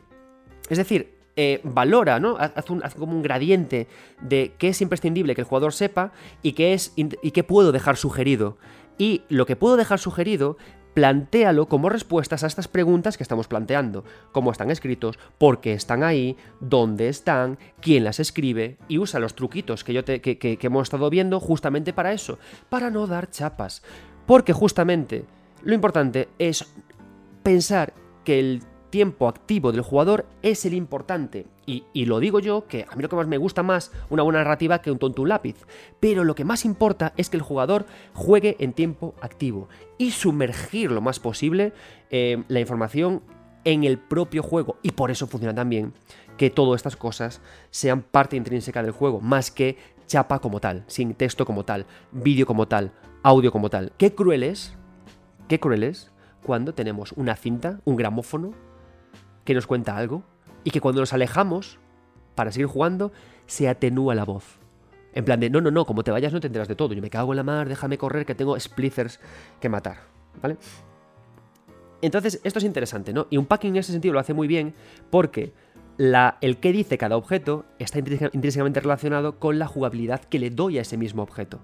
Es decir, eh, valora, ¿no? Hace, como un gradiente de qué es imprescindible que el jugador sepa y qué, es, y qué puedo dejar sugerido. Y lo que puedo dejar sugerido plantéalo como respuestas a estas preguntas que estamos planteando. ¿Cómo están escritos? ¿Por qué están ahí? ¿Dónde están? ¿Quién las escribe? Y usa los truquitos que, yo te, que hemos estado viendo justamente para eso, para no dar chapas. Porque justamente lo importante es pensar que el tiempo activo del jugador es el importante. Y, lo digo yo, que a mí lo que más me gusta más una buena narrativa que un tonto un lápiz. Pero lo que más importa es que el jugador juegue en tiempo activo y sumergir lo más posible eh, la información en el propio juego. Y por eso funciona también que todas estas cosas sean parte intrínseca del juego, más que chapa como tal, sin texto como tal, vídeo como tal, audio como tal. Qué cruel es, qué cruel es cuando tenemos una cinta, un gramófono, que nos cuenta algo, y que cuando nos alejamos para seguir jugando, se atenúa la voz. En plan de, no, no, no, como te vayas no te enteras de todo. Yo me cago en la mar, déjame correr que tengo splitters que matar. ¿Vale? Entonces, esto es interesante, ¿no? Y un packing en ese sentido lo hace muy bien porque la, el que dice cada objeto está intrínsecamente relacionado con la jugabilidad que le doy a ese mismo objeto.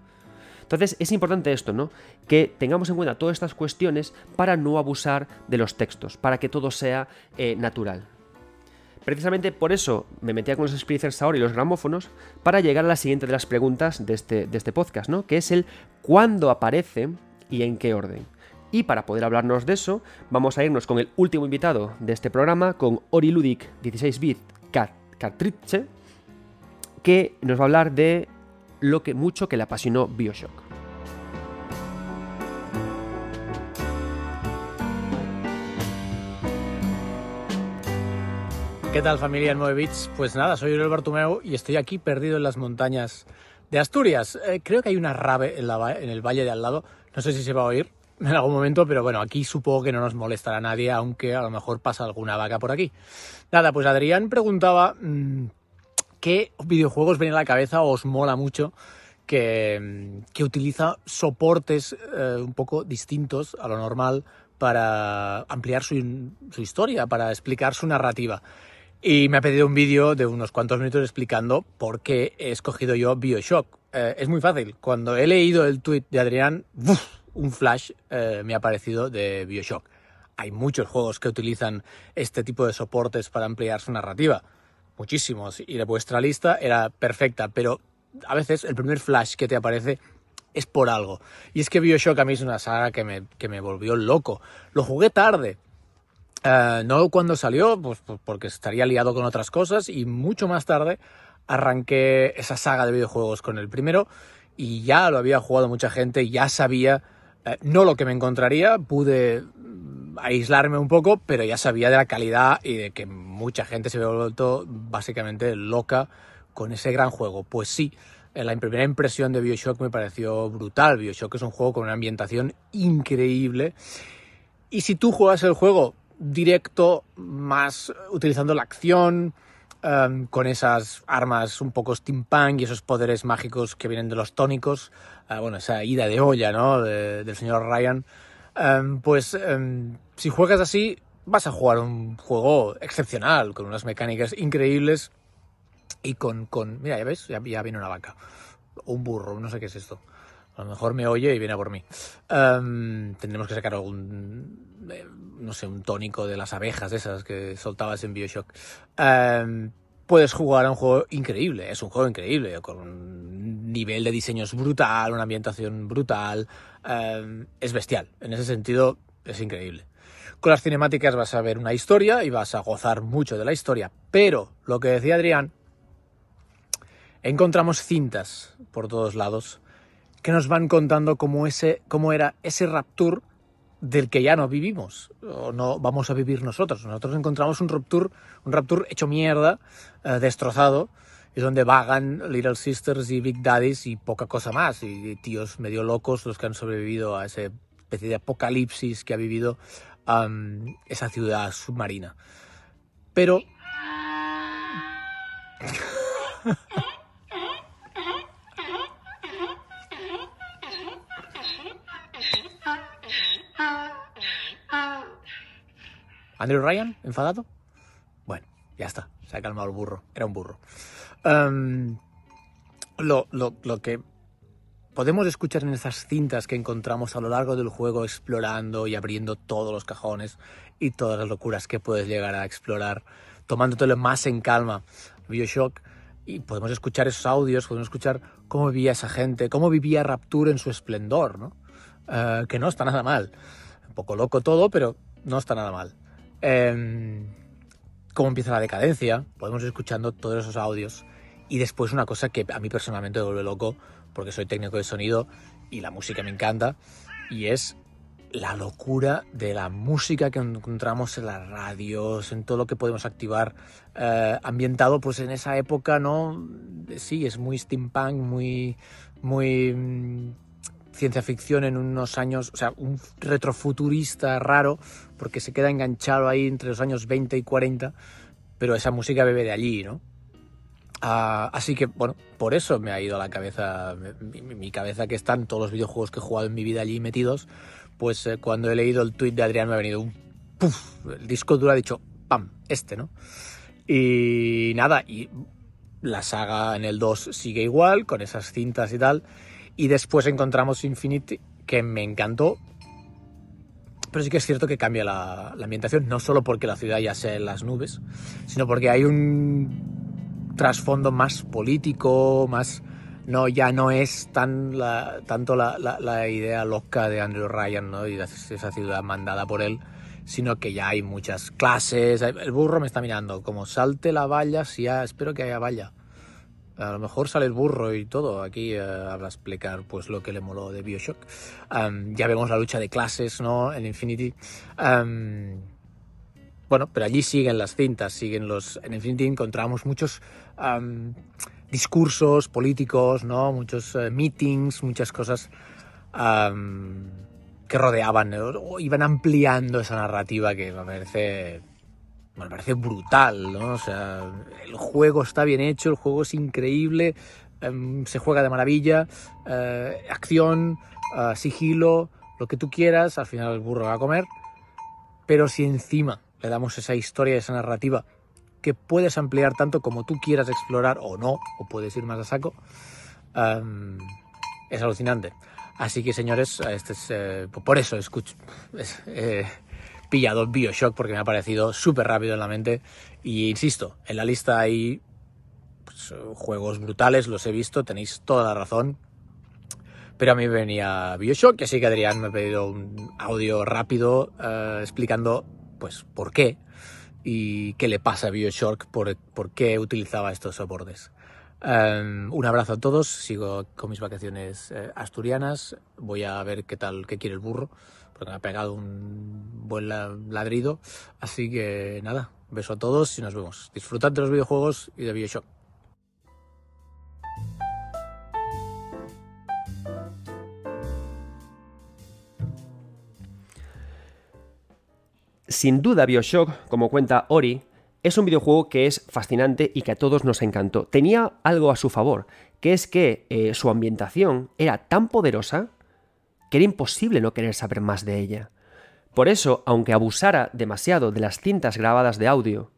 Entonces es importante esto, ¿no? Que tengamos en cuenta todas estas cuestiones para no abusar de los textos, para que todo sea eh, natural. Precisamente por eso me metía con los splitters ahora y los gramófonos para llegar a la siguiente de las preguntas de este, de este podcast, ¿no? Que es el cuándo aparece y en qué orden. Y para poder hablarnos de eso, vamos a irnos con el último invitado de este programa, con Ori Ludic 16-bit Cartridge, que nos va a hablar de lo que mucho que le apasionó Bioshock. ¿Qué tal familia 9 bits? Pues nada, soy Uriel Bartumeu y estoy aquí perdido en las montañas de Asturias. Eh, creo que hay una rave en, en, el valle de al lado. No sé si se va a oír en algún momento, pero bueno, aquí supongo que no nos molestará nadie, aunque a lo mejor pasa alguna vaca por aquí. Nada, pues Adrián preguntaba mmm, qué videojuegos ven a la cabeza o os mola mucho que, que utiliza soportes eh, un poco distintos a lo normal para ampliar su, historia, para explicar su narrativa. Y me ha pedido un vídeo de unos cuantos minutos explicando por qué he escogido yo Bioshock. Eh, es muy fácil. Cuando he leído el tweet de Adrián, un flash eh, me ha aparecido de Bioshock. Hay muchos juegos que utilizan este tipo de soportes para ampliar su narrativa. Muchísimos. Y de vuestra lista era perfecta. Pero a veces el primer flash que te aparece es por algo. Y es que Bioshock a mí es una saga que me, que me volvió loco. Lo jugué tarde eh, no cuando salió, pues, pues, porque estaría liado con otras cosas y mucho más tarde arranqué esa saga de videojuegos con el primero y ya lo había jugado mucha gente, ya sabía eh, no lo que me encontraría, pude aislarme un poco, pero ya sabía de la calidad y de que mucha gente se había vuelto básicamente loca con ese gran juego. Pues sí, la primera impresión de Bioshock me pareció brutal. Bioshock es un juego con una ambientación increíble. Y si tú juegas el juego directo, más utilizando la acción, em, con esas armas un poco steampunk y esos poderes mágicos que vienen de los tónicos, eh, bueno, esa ida de olla, ¿no? del señor Ryan. Em, pues em, si juegas así, vas a jugar un juego excepcional, con unas mecánicas increíbles y con, con mira, ya ves, ya, viene una vaca, un burro, no sé qué es esto. A lo mejor me oye y viene a por mí. tendremos que sacar algún eh, no sé, un tónico de las abejas esas que soltabas en Bioshock. Em, puedes jugar a un juego increíble, es un juego increíble, con un nivel de diseños brutal, una ambientación brutal, em, es bestial, en ese sentido es increíble. Con las cinemáticas vas a ver una historia y vas a gozar mucho de la historia, pero lo que decía Adrián, encontramos cintas por todos lados que nos van contando cómo, ese, cómo era ese Rapture del que ya no vivimos o no vamos a vivir nosotros. Nosotros encontramos un Rapture, un Rapture hecho mierda, eh, destrozado, y donde vagan Little Sisters y Big Daddies y poca cosa más, y, tíos medio locos los que han sobrevivido a esa especie de apocalipsis que ha vivido esa ciudad submarina. Pero... Andrew Ryan, enfadado. Bueno, ya está, se ha calmado el burro, era un burro. Em, lo, lo, que podemos escuchar en esas cintas que encontramos a lo largo del juego explorando y abriendo todos los cajones y todas las locuras que puedes llegar a explorar, tomándotelo más en calma. Bioshock, y podemos escuchar esos audios, podemos escuchar cómo vivía esa gente, cómo vivía Rapture en su esplendor, ¿no? Eh, que no está nada mal. Un poco loco todo, pero no está nada mal. Em, cómo empieza la decadencia, podemos ir escuchando todos esos audios. Y después una cosa que a mí personalmente me vuelve loco, porque soy técnico de sonido y la música me encanta, y es la locura de la música que encontramos en las radios, en todo lo que podemos activar, eh, ambientado pues en esa época, ¿no? Sí, es muy steampunk, muy, muy mm, ciencia ficción en unos años, o sea, un retrofuturista raro, porque se queda enganchado ahí entre los años 20 y 40, pero esa música bebe de allí, ¿no? Ah, así que, bueno, por eso me ha ido a la cabeza, mi, cabeza que están todos los videojuegos que he jugado en mi vida allí metidos, pues eh, cuando he leído el tweet de Adrián me ha venido un puff, el disco duro ha dicho, pam, este, ¿no? Y nada, y la saga en el 2 sigue igual, con esas cintas y tal, y después encontramos Infinity, que me encantó, pero sí que es cierto que cambia la, la ambientación, no solo porque la ciudad ya sea en las nubes, sino porque hay un trasfondo más político, más... No, ya no es tan la, tanto la, idea loca de Andrew Ryan ¿no? y esa ciudad mandada por él, sino que ya hay muchas clases. El burro me está mirando, como salte la valla, si ya espero que haya valla. A lo mejor sale el burro y todo. Aquí habla a explicar pues lo que le moló de Bioshock. Ya vemos la lucha de clases, ¿no? En Infinity. Bueno, pero allí siguen las cintas, siguen los... En Infinity encontramos muchos discursos políticos, ¿no? Muchos uh, meetings, muchas cosas que rodeaban, o iban ampliando esa narrativa que me parece, me parece brutal, ¿no? O sea, el juego está bien hecho, el juego es increíble, um, se juega de maravilla, uh, acción, uh, sigilo, lo que tú quieras, al final el burro va a comer, pero si encima le damos esa historia, esa narrativa que puedes ampliar tanto como tú quieras explorar o no, o puedes ir más a saco, es alucinante. Así que señores, este es, eh, por eso escucho, es, eh, pillado Bioshock porque me ha parecido súper rápido en la mente y insisto, en la lista hay pues, juegos brutales, los he visto, tenéis toda la razón, pero a mí venía Bioshock, así que Adrián me ha pedido un audio rápido uh, explicando pues por qué y qué le pasa a Bioshock, por, qué utilizaba estos soportes. Um, un abrazo a todos, sigo con mis vacaciones eh, asturianas, voy a ver qué tal, qué quiere el burro, porque me ha pegado un buen ladrido, así que nada, beso a todos y nos vemos. Disfrutad de los videojuegos y de Bioshock. Sin duda, Bioshock, como cuenta Ori, es un videojuego que es fascinante y que a todos nos encantó. Tenía algo a su favor, que es que eh, su ambientación era tan poderosa que era imposible no querer saber más de ella. Por eso, aunque abusara demasiado de las cintas grabadas de audio,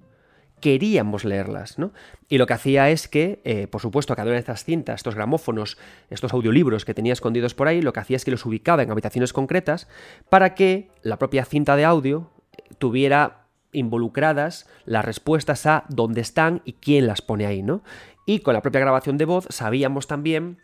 queríamos leerlas, ¿no? Y lo que hacía es que, eh, por supuesto, cada una de estas cintas, estos gramófonos, estos audiolibros que tenía escondidos por ahí, lo que hacía es que los ubicaba en habitaciones concretas para que la propia cinta de audio tuviera involucradas las respuestas a dónde están y quién las pone ahí, ¿no? Y con la propia grabación de voz sabíamos también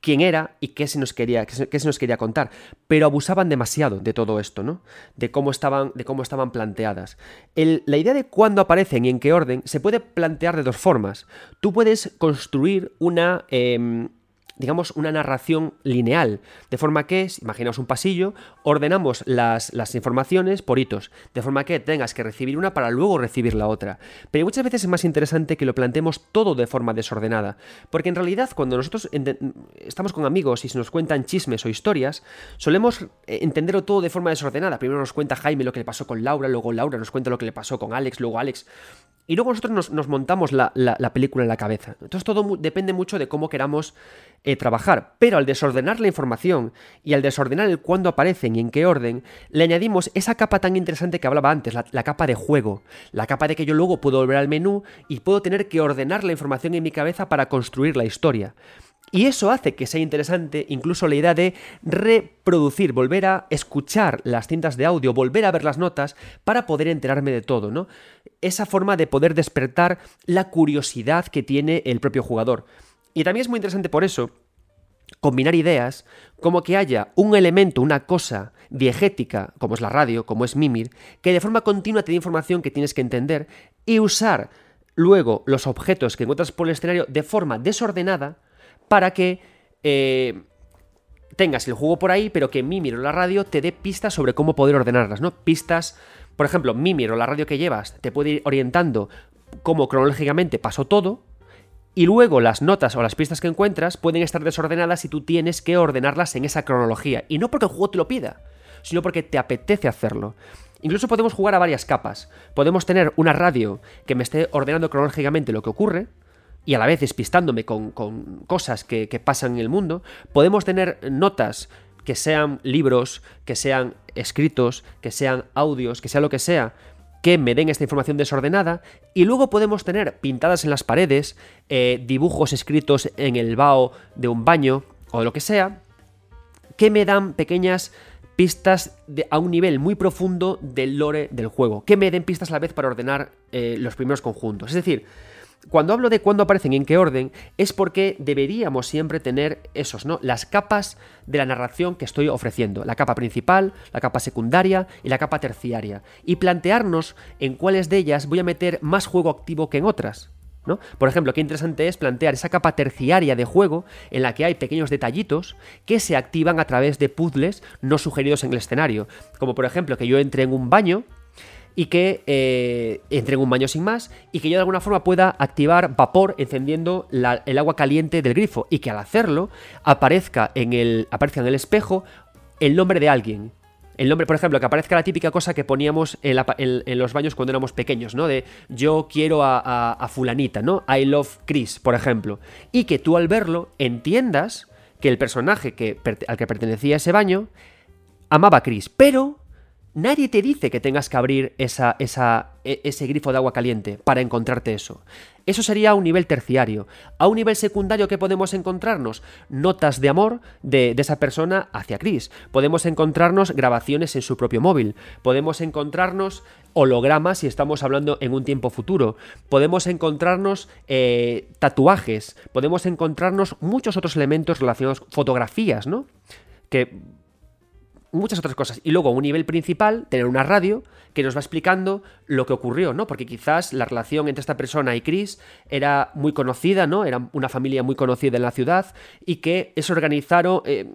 quién era y qué se nos quería, qué se nos quería contar. Pero abusaban demasiado de todo esto, ¿no? De cómo estaban, de cómo estaban planteadas. La idea de cuándo aparecen y en qué orden se puede plantear de dos formas. Tú puedes construir una. Eh, digamos, una narración lineal, de forma que, imaginaos un pasillo, ordenamos las, las, informaciones por hitos, de forma que tengas que recibir una para luego recibir la otra. Pero muchas veces es más interesante que lo planteemos todo de forma desordenada, porque en realidad cuando nosotros estamos con amigos y se nos cuentan chismes o historias, solemos entenderlo todo de forma desordenada. Primero nos cuenta Jaime lo que le pasó con Laura, luego Laura nos cuenta lo que le pasó con Alex, luego Alex y luego nosotros nos, nos montamos la, la, la, película en la cabeza. Entonces todo depende mucho de cómo queramos eh, trabajar. Pero al desordenar la información y al desordenar el cuándo aparecen y en qué orden, le añadimos esa capa tan interesante que hablaba antes, la, la capa de juego. La capa de que yo luego puedo volver al menú y puedo tener que ordenar la información en mi cabeza para construir la historia. Y eso hace que sea interesante incluso la idea de reproducir, volver a escuchar las cintas de audio, volver a ver las notas para poder enterarme de todo, ¿no? Esa forma de poder despertar la curiosidad que tiene el propio jugador. Y también es muy interesante por eso combinar ideas como que haya un elemento, una cosa diegética, como es la radio, como es Mimir, que de forma continua te dé información que tienes que entender y usar luego los objetos que encuentras por el escenario de forma desordenada para que eh, tengas el juego por ahí, pero que Mimir o la radio te dé pistas sobre cómo poder ordenarlas, ¿no? Pistas, por ejemplo, Mimir o la radio que llevas te puede ir orientando cómo cronológicamente pasó todo, y luego las notas o las pistas que encuentras pueden estar desordenadas y tú tienes que ordenarlas en esa cronología. Y no porque el juego te lo pida, sino porque te apetece hacerlo. Incluso podemos jugar a varias capas. Podemos tener una radio que me esté ordenando cronológicamente lo que ocurre, y a la vez despistándome con, cosas que, que pasan en el mundo. Podemos tener notas que sean libros, que sean escritos, que sean audios, que sea lo que sea, que me den esta información desordenada y luego podemos tener pintadas en las paredes, eh, dibujos escritos en el vaho de un baño o lo que sea, que me dan pequeñas pistas a un nivel muy profundo del lore del juego, que me den pistas a la vez para ordenar eh, los primeros conjuntos. Es decir, cuando hablo de cuándo aparecen y en qué orden, es porque deberíamos siempre tener esos, ¿no? Las capas de la narración que estoy ofreciendo. La capa principal, la capa secundaria y la capa terciaria. Y plantearnos en cuáles de ellas voy a meter más juego activo que en otras. ¿No? Por ejemplo, qué interesante es plantear esa capa terciaria de juego en la que hay pequeños detallitos que se activan a través de puzzles no sugeridos en el escenario. Como por ejemplo que yo entre en un baño y que eh, entre en un baño sin más y que yo de alguna forma pueda activar vapor encendiendo el agua caliente del grifo y que al hacerlo aparezca en el, aparezca en el espejo el nombre de alguien. El nombre, por ejemplo, que aparezca la típica cosa que poníamos en, los baños cuando éramos pequeños, ¿no? De yo quiero a, fulanita, ¿no? I love Chris, por ejemplo. Y que tú al verlo entiendas que el personaje que, al que pertenecía ese baño amaba a Chris, pero Nadie te dice que tengas que abrir e, ese grifo de agua caliente para encontrarte eso. Eso sería a un nivel terciario. A un nivel secundario, ¿qué podemos encontrarnos? Notas de amor de, esa persona hacia Chris. Podemos encontrarnos grabaciones en su propio móvil. Podemos encontrarnos hologramas si estamos hablando en un tiempo futuro. Podemos encontrarnos eh, tatuajes. Podemos encontrarnos muchos otros elementos relacionados, fotografías, ¿no? Que muchas otras cosas. Y luego, a un nivel principal, tener una radio que nos va explicando lo que ocurrió, ¿no? Porque quizás la relación entre esta persona y Chris era muy conocida, ¿no? Era una familia muy conocida en la ciudad y que eso organizaron, eh,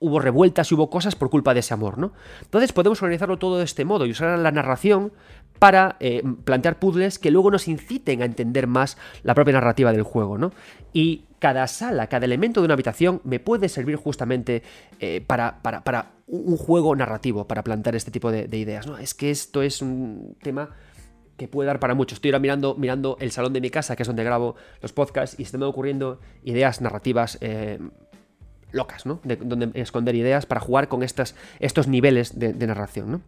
hubo revueltas y hubo cosas por culpa de ese amor, ¿no? Entonces podemos organizarlo todo de este modo y usar la narración para eh, plantear puzzles que luego nos inciten a entender más la propia narrativa del juego, ¿no? Y cada sala, cada elemento de una habitación me puede servir justamente eh, para, para, un juego narrativo, para plantear este tipo de, ideas. ¿no? Es que esto es un tema que puede dar para mucho. Estoy ahora mirando, mirando el salón de mi casa, que es donde grabo los podcasts, y se me ocurriendo ideas narrativas eh, locas, ¿no? De, donde esconder ideas para jugar con estas, estos niveles de, de narración, ¿no?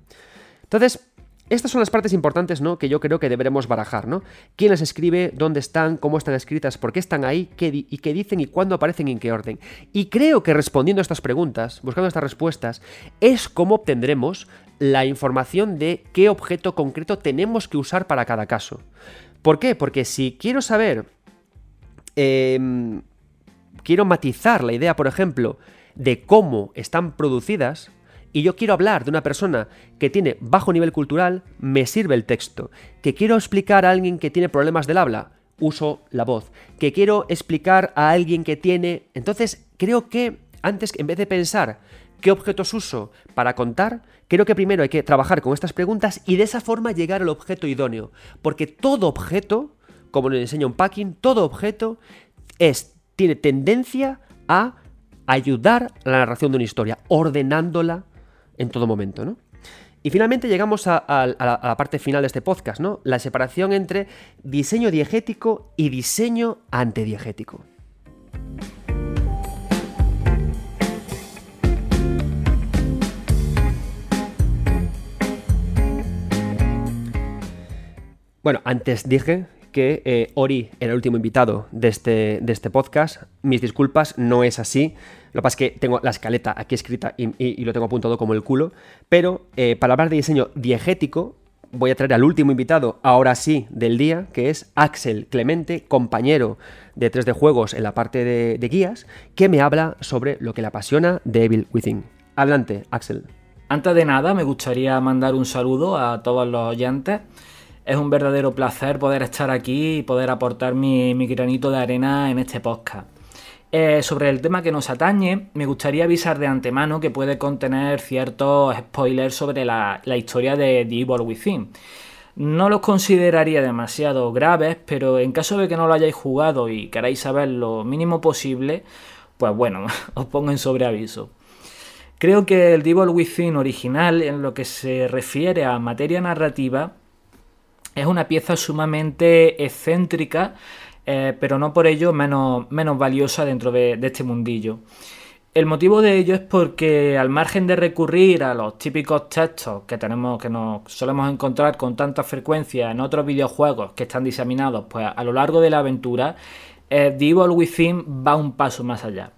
Entonces, estas son las partes importantes, ¿no? Que yo creo que deberemos barajar, ¿no? ¿Quién las escribe? ¿Dónde están? ¿Cómo están escritas? ¿Por qué están ahí? ¿Qué ¿Y qué dicen? ¿Y cuándo aparecen? ¿Y en qué orden? Y creo que respondiendo a estas preguntas, buscando estas respuestas, es cómo obtendremos la información de qué objeto concreto tenemos que usar para cada caso. ¿Por qué? Porque si quiero saber... Em, quiero matizar la idea, por ejemplo, de cómo están producidas, y yo quiero hablar de una persona que tiene bajo nivel cultural, me sirve el texto. Que quiero explicar a alguien que tiene problemas del habla, uso la voz. Que quiero explicar a alguien que tiene... Entonces, creo que antes, en vez de pensar qué objetos uso para contar, creo que primero hay que trabajar con estas preguntas y de esa forma llegar al objeto idóneo. Porque todo objeto, como le enseña un packing, todo objeto es, tiene tendencia a ayudar a la narración de una historia, ordenándola en todo momento, ¿no? Y finalmente llegamos a, la, parte final de este podcast, ¿no? La separación entre diseño diegético y diseño antediegético. Bueno, antes dije que eh, Ori era el último invitado de este, de este podcast. Mis disculpas, no es así. Lo que pasa es que tengo la escaleta aquí escrita y, lo tengo apuntado como el culo. Pero eh, para hablar de diseño diegético, voy a traer al último invitado, ahora sí, del día, que es Axel Clemente, compañero de 3D Juegos en la parte de, de guías, que me habla sobre lo que le apasiona de Evil Within. Adelante, Axel. Antes de nada, me gustaría mandar un saludo a todos los oyentes. Es un verdadero placer poder estar aquí y poder aportar mi, mi granito de arena en este podcast. Eh, sobre el tema que nos atañe, me gustaría avisar de antemano que puede contener ciertos spoilers sobre la, la historia de The Evil Within. No los consideraría demasiado graves, pero en caso de que no lo hayáis jugado y queráis saber lo mínimo posible, pues bueno, os pongo en sobreaviso. Creo que el Devil Within original, en lo que se refiere a materia narrativa, es una pieza sumamente excéntrica, eh, pero no por ello menos, menos valiosa dentro de, este mundillo. El motivo de ello es porque al margen de recurrir a los típicos textos que tenemos, que nos solemos encontrar con tanta frecuencia en otros videojuegos que están diseminados pues, a lo largo de la aventura, eh, The Evil Within va un paso más allá.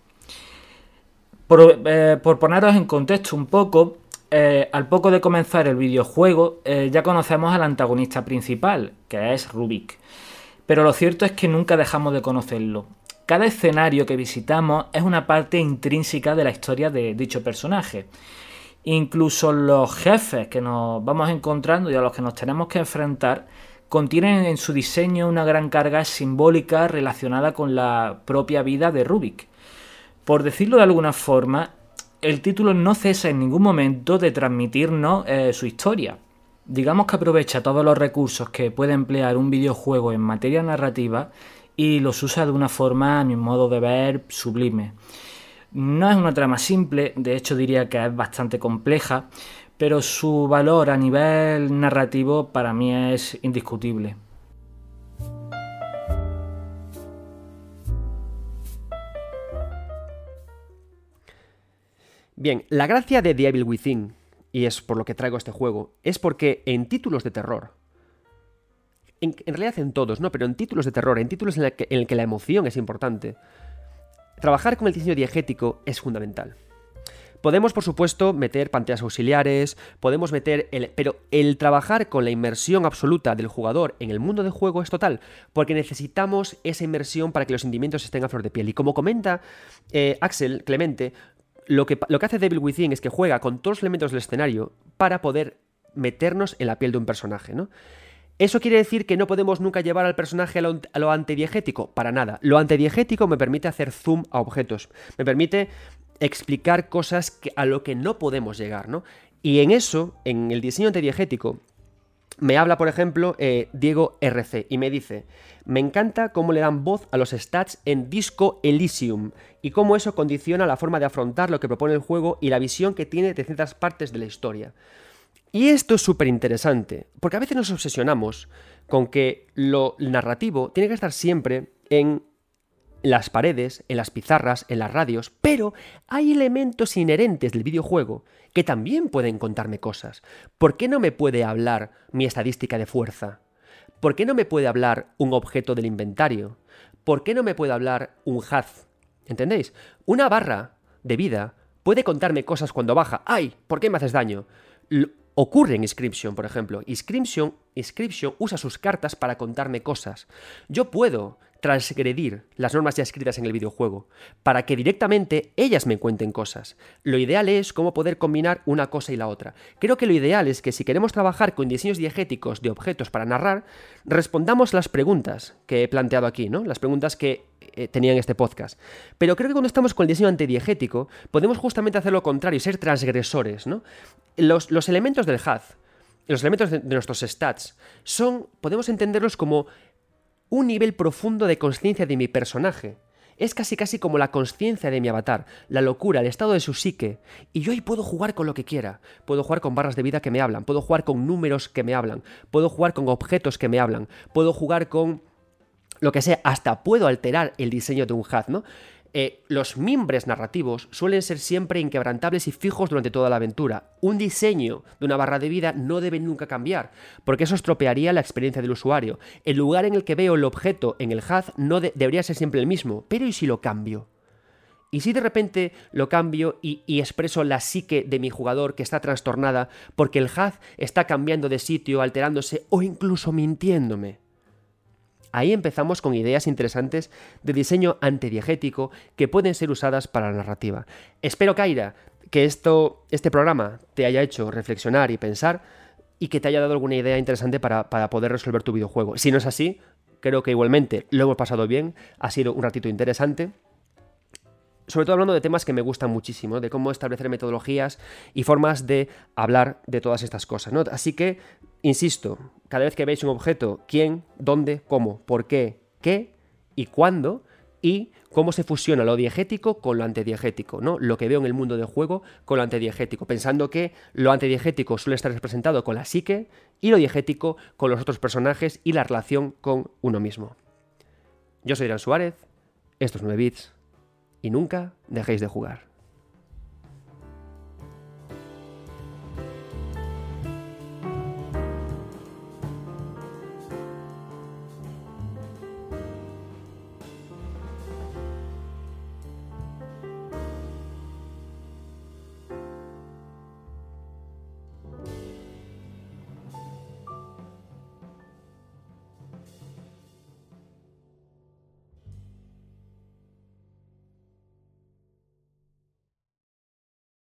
Eh, por, poneros en contexto un poco, eh, al poco de comenzar el videojuego eh, ya conocemos al antagonista principal, que es Rubik. Pero lo cierto es que nunca dejamos de conocerlo. Cada escenario que visitamos es una parte intrínseca de la historia de dicho personaje. Incluso los jefes que nos vamos encontrando y a los que nos tenemos que enfrentar contienen en su diseño una gran carga simbólica relacionada con la propia vida de Rubik. Por decirlo de alguna forma, el título no cesa en ningún momento de transmitirnos eh, su historia. Digamos que aprovecha todos los recursos que puede emplear un videojuego en materia narrativa y los usa de una forma, a mi modo de ver, sublime. No es una trama simple, de hecho diría que es bastante compleja, pero su valor a nivel narrativo para mí es indiscutible. Bien, la gracia de The Evil Within, y es por lo que traigo este juego, es porque en títulos de terror, en, realidad en todos, ¿no? Pero en títulos de terror, en títulos en el, que, la emoción es importante, trabajar con el diseño diegético es fundamental. Podemos, por supuesto, meter pantallas auxiliares, podemos meter el... Pero el trabajar con la inmersión absoluta del jugador en el mundo de juego es total, porque necesitamos esa inmersión para que los sentimientos estén a flor de piel. Y como comenta eh, Axel Clemente, lo que, lo que hace Devil Within es que juega con todos los elementos del escenario para poder meternos en la piel de un personaje, ¿no? ¿Eso quiere decir que no podemos nunca llevar al personaje a lo, antidiegético? Para nada. Lo antidiegético me permite hacer zoom a objetos, me permite explicar cosas a lo que no podemos llegar, ¿no? Y en eso, en el diseño antidiegético, me habla, por ejemplo, eh, Diego RC y me dice, me encanta cómo le dan voz a los stats en Disco Elysium y cómo eso condiciona la forma de afrontar lo que propone el juego y la visión que tiene de ciertas partes de la historia. Y esto es súper interesante, porque a veces nos obsesionamos con que lo narrativo tiene que estar siempre en las paredes, en las pizarras, en las radios, pero hay elementos inherentes del videojuego que también pueden contarme cosas. ¿Por qué no me puede hablar mi estadística de fuerza? ¿Por qué no me puede hablar un objeto del inventario? ¿Por qué no me puede hablar un haz? ¿Entendéis? Una barra de vida puede contarme cosas cuando baja. ¡Ay! ¿Por qué me haces daño? ocurre en Inscription, por ejemplo. Inscription, Inscription usa sus cartas para contarme cosas. Yo puedo transgredir las normas ya escritas en el videojuego, para que directamente ellas me cuenten cosas. Lo ideal es cómo poder combinar una cosa y la otra. Creo que lo ideal es que si queremos trabajar con diseños diegéticos de objetos para narrar, respondamos las preguntas que he planteado aquí, ¿no? Las preguntas que eh, tenía en este podcast. Pero creo que cuando estamos con el diseño antidiegético, podemos justamente hacer lo contrario ser transgresores, ¿no? Los, elementos del HUD, los elementos de nuestros stats, son, podemos entenderlos como un nivel profundo de conciencia de mi personaje. Es casi casi como la conciencia de mi avatar, la locura, el estado de su psique. Y yo ahí puedo jugar con lo que quiera. Puedo jugar con barras de vida que me hablan, puedo jugar con números que me hablan, puedo jugar con objetos que me hablan, puedo jugar con lo que sea, hasta puedo alterar el diseño de un HUD, ¿no? Eh, los mimbres narrativos suelen ser siempre inquebrantables y fijos durante toda la aventura. Un diseño de una barra de vida no debe nunca cambiar, porque eso estropearía la experiencia del usuario. El lugar en el que veo el objeto en el HUD no debería ser siempre el mismo, pero ¿y si lo cambio? ¿Y si de repente lo cambio y, expreso la psique de mi jugador que está trastornada porque el HUD está cambiando de sitio, alterándose o incluso mintiéndome? Ahí empezamos con ideas interesantes de diseño antidiegético que pueden ser usadas para la narrativa. Espero, Kaira, que esto, este programa te haya hecho reflexionar y pensar y que te haya dado alguna idea interesante para, para poder resolver tu videojuego. Si no es así, creo que igualmente lo hemos pasado bien, ha sido un ratito interesante. Sobre todo hablando de temas que me gustan muchísimo, de cómo establecer metodologías y formas de hablar de todas estas cosas. ¿no? Así que, insisto, cada vez que veis un objeto, quién, dónde, cómo, por qué, qué y cuándo, y cómo se fusiona lo diegético con lo antidiegético, ¿no? Lo que veo en el mundo del juego con lo antidiegético, pensando que lo antidiegético suele estar representado con la psique y lo diegético con los otros personajes y la relación con uno mismo. Yo soy Irán Suárez, estos 9 bits, y nunca dejéis de jugar.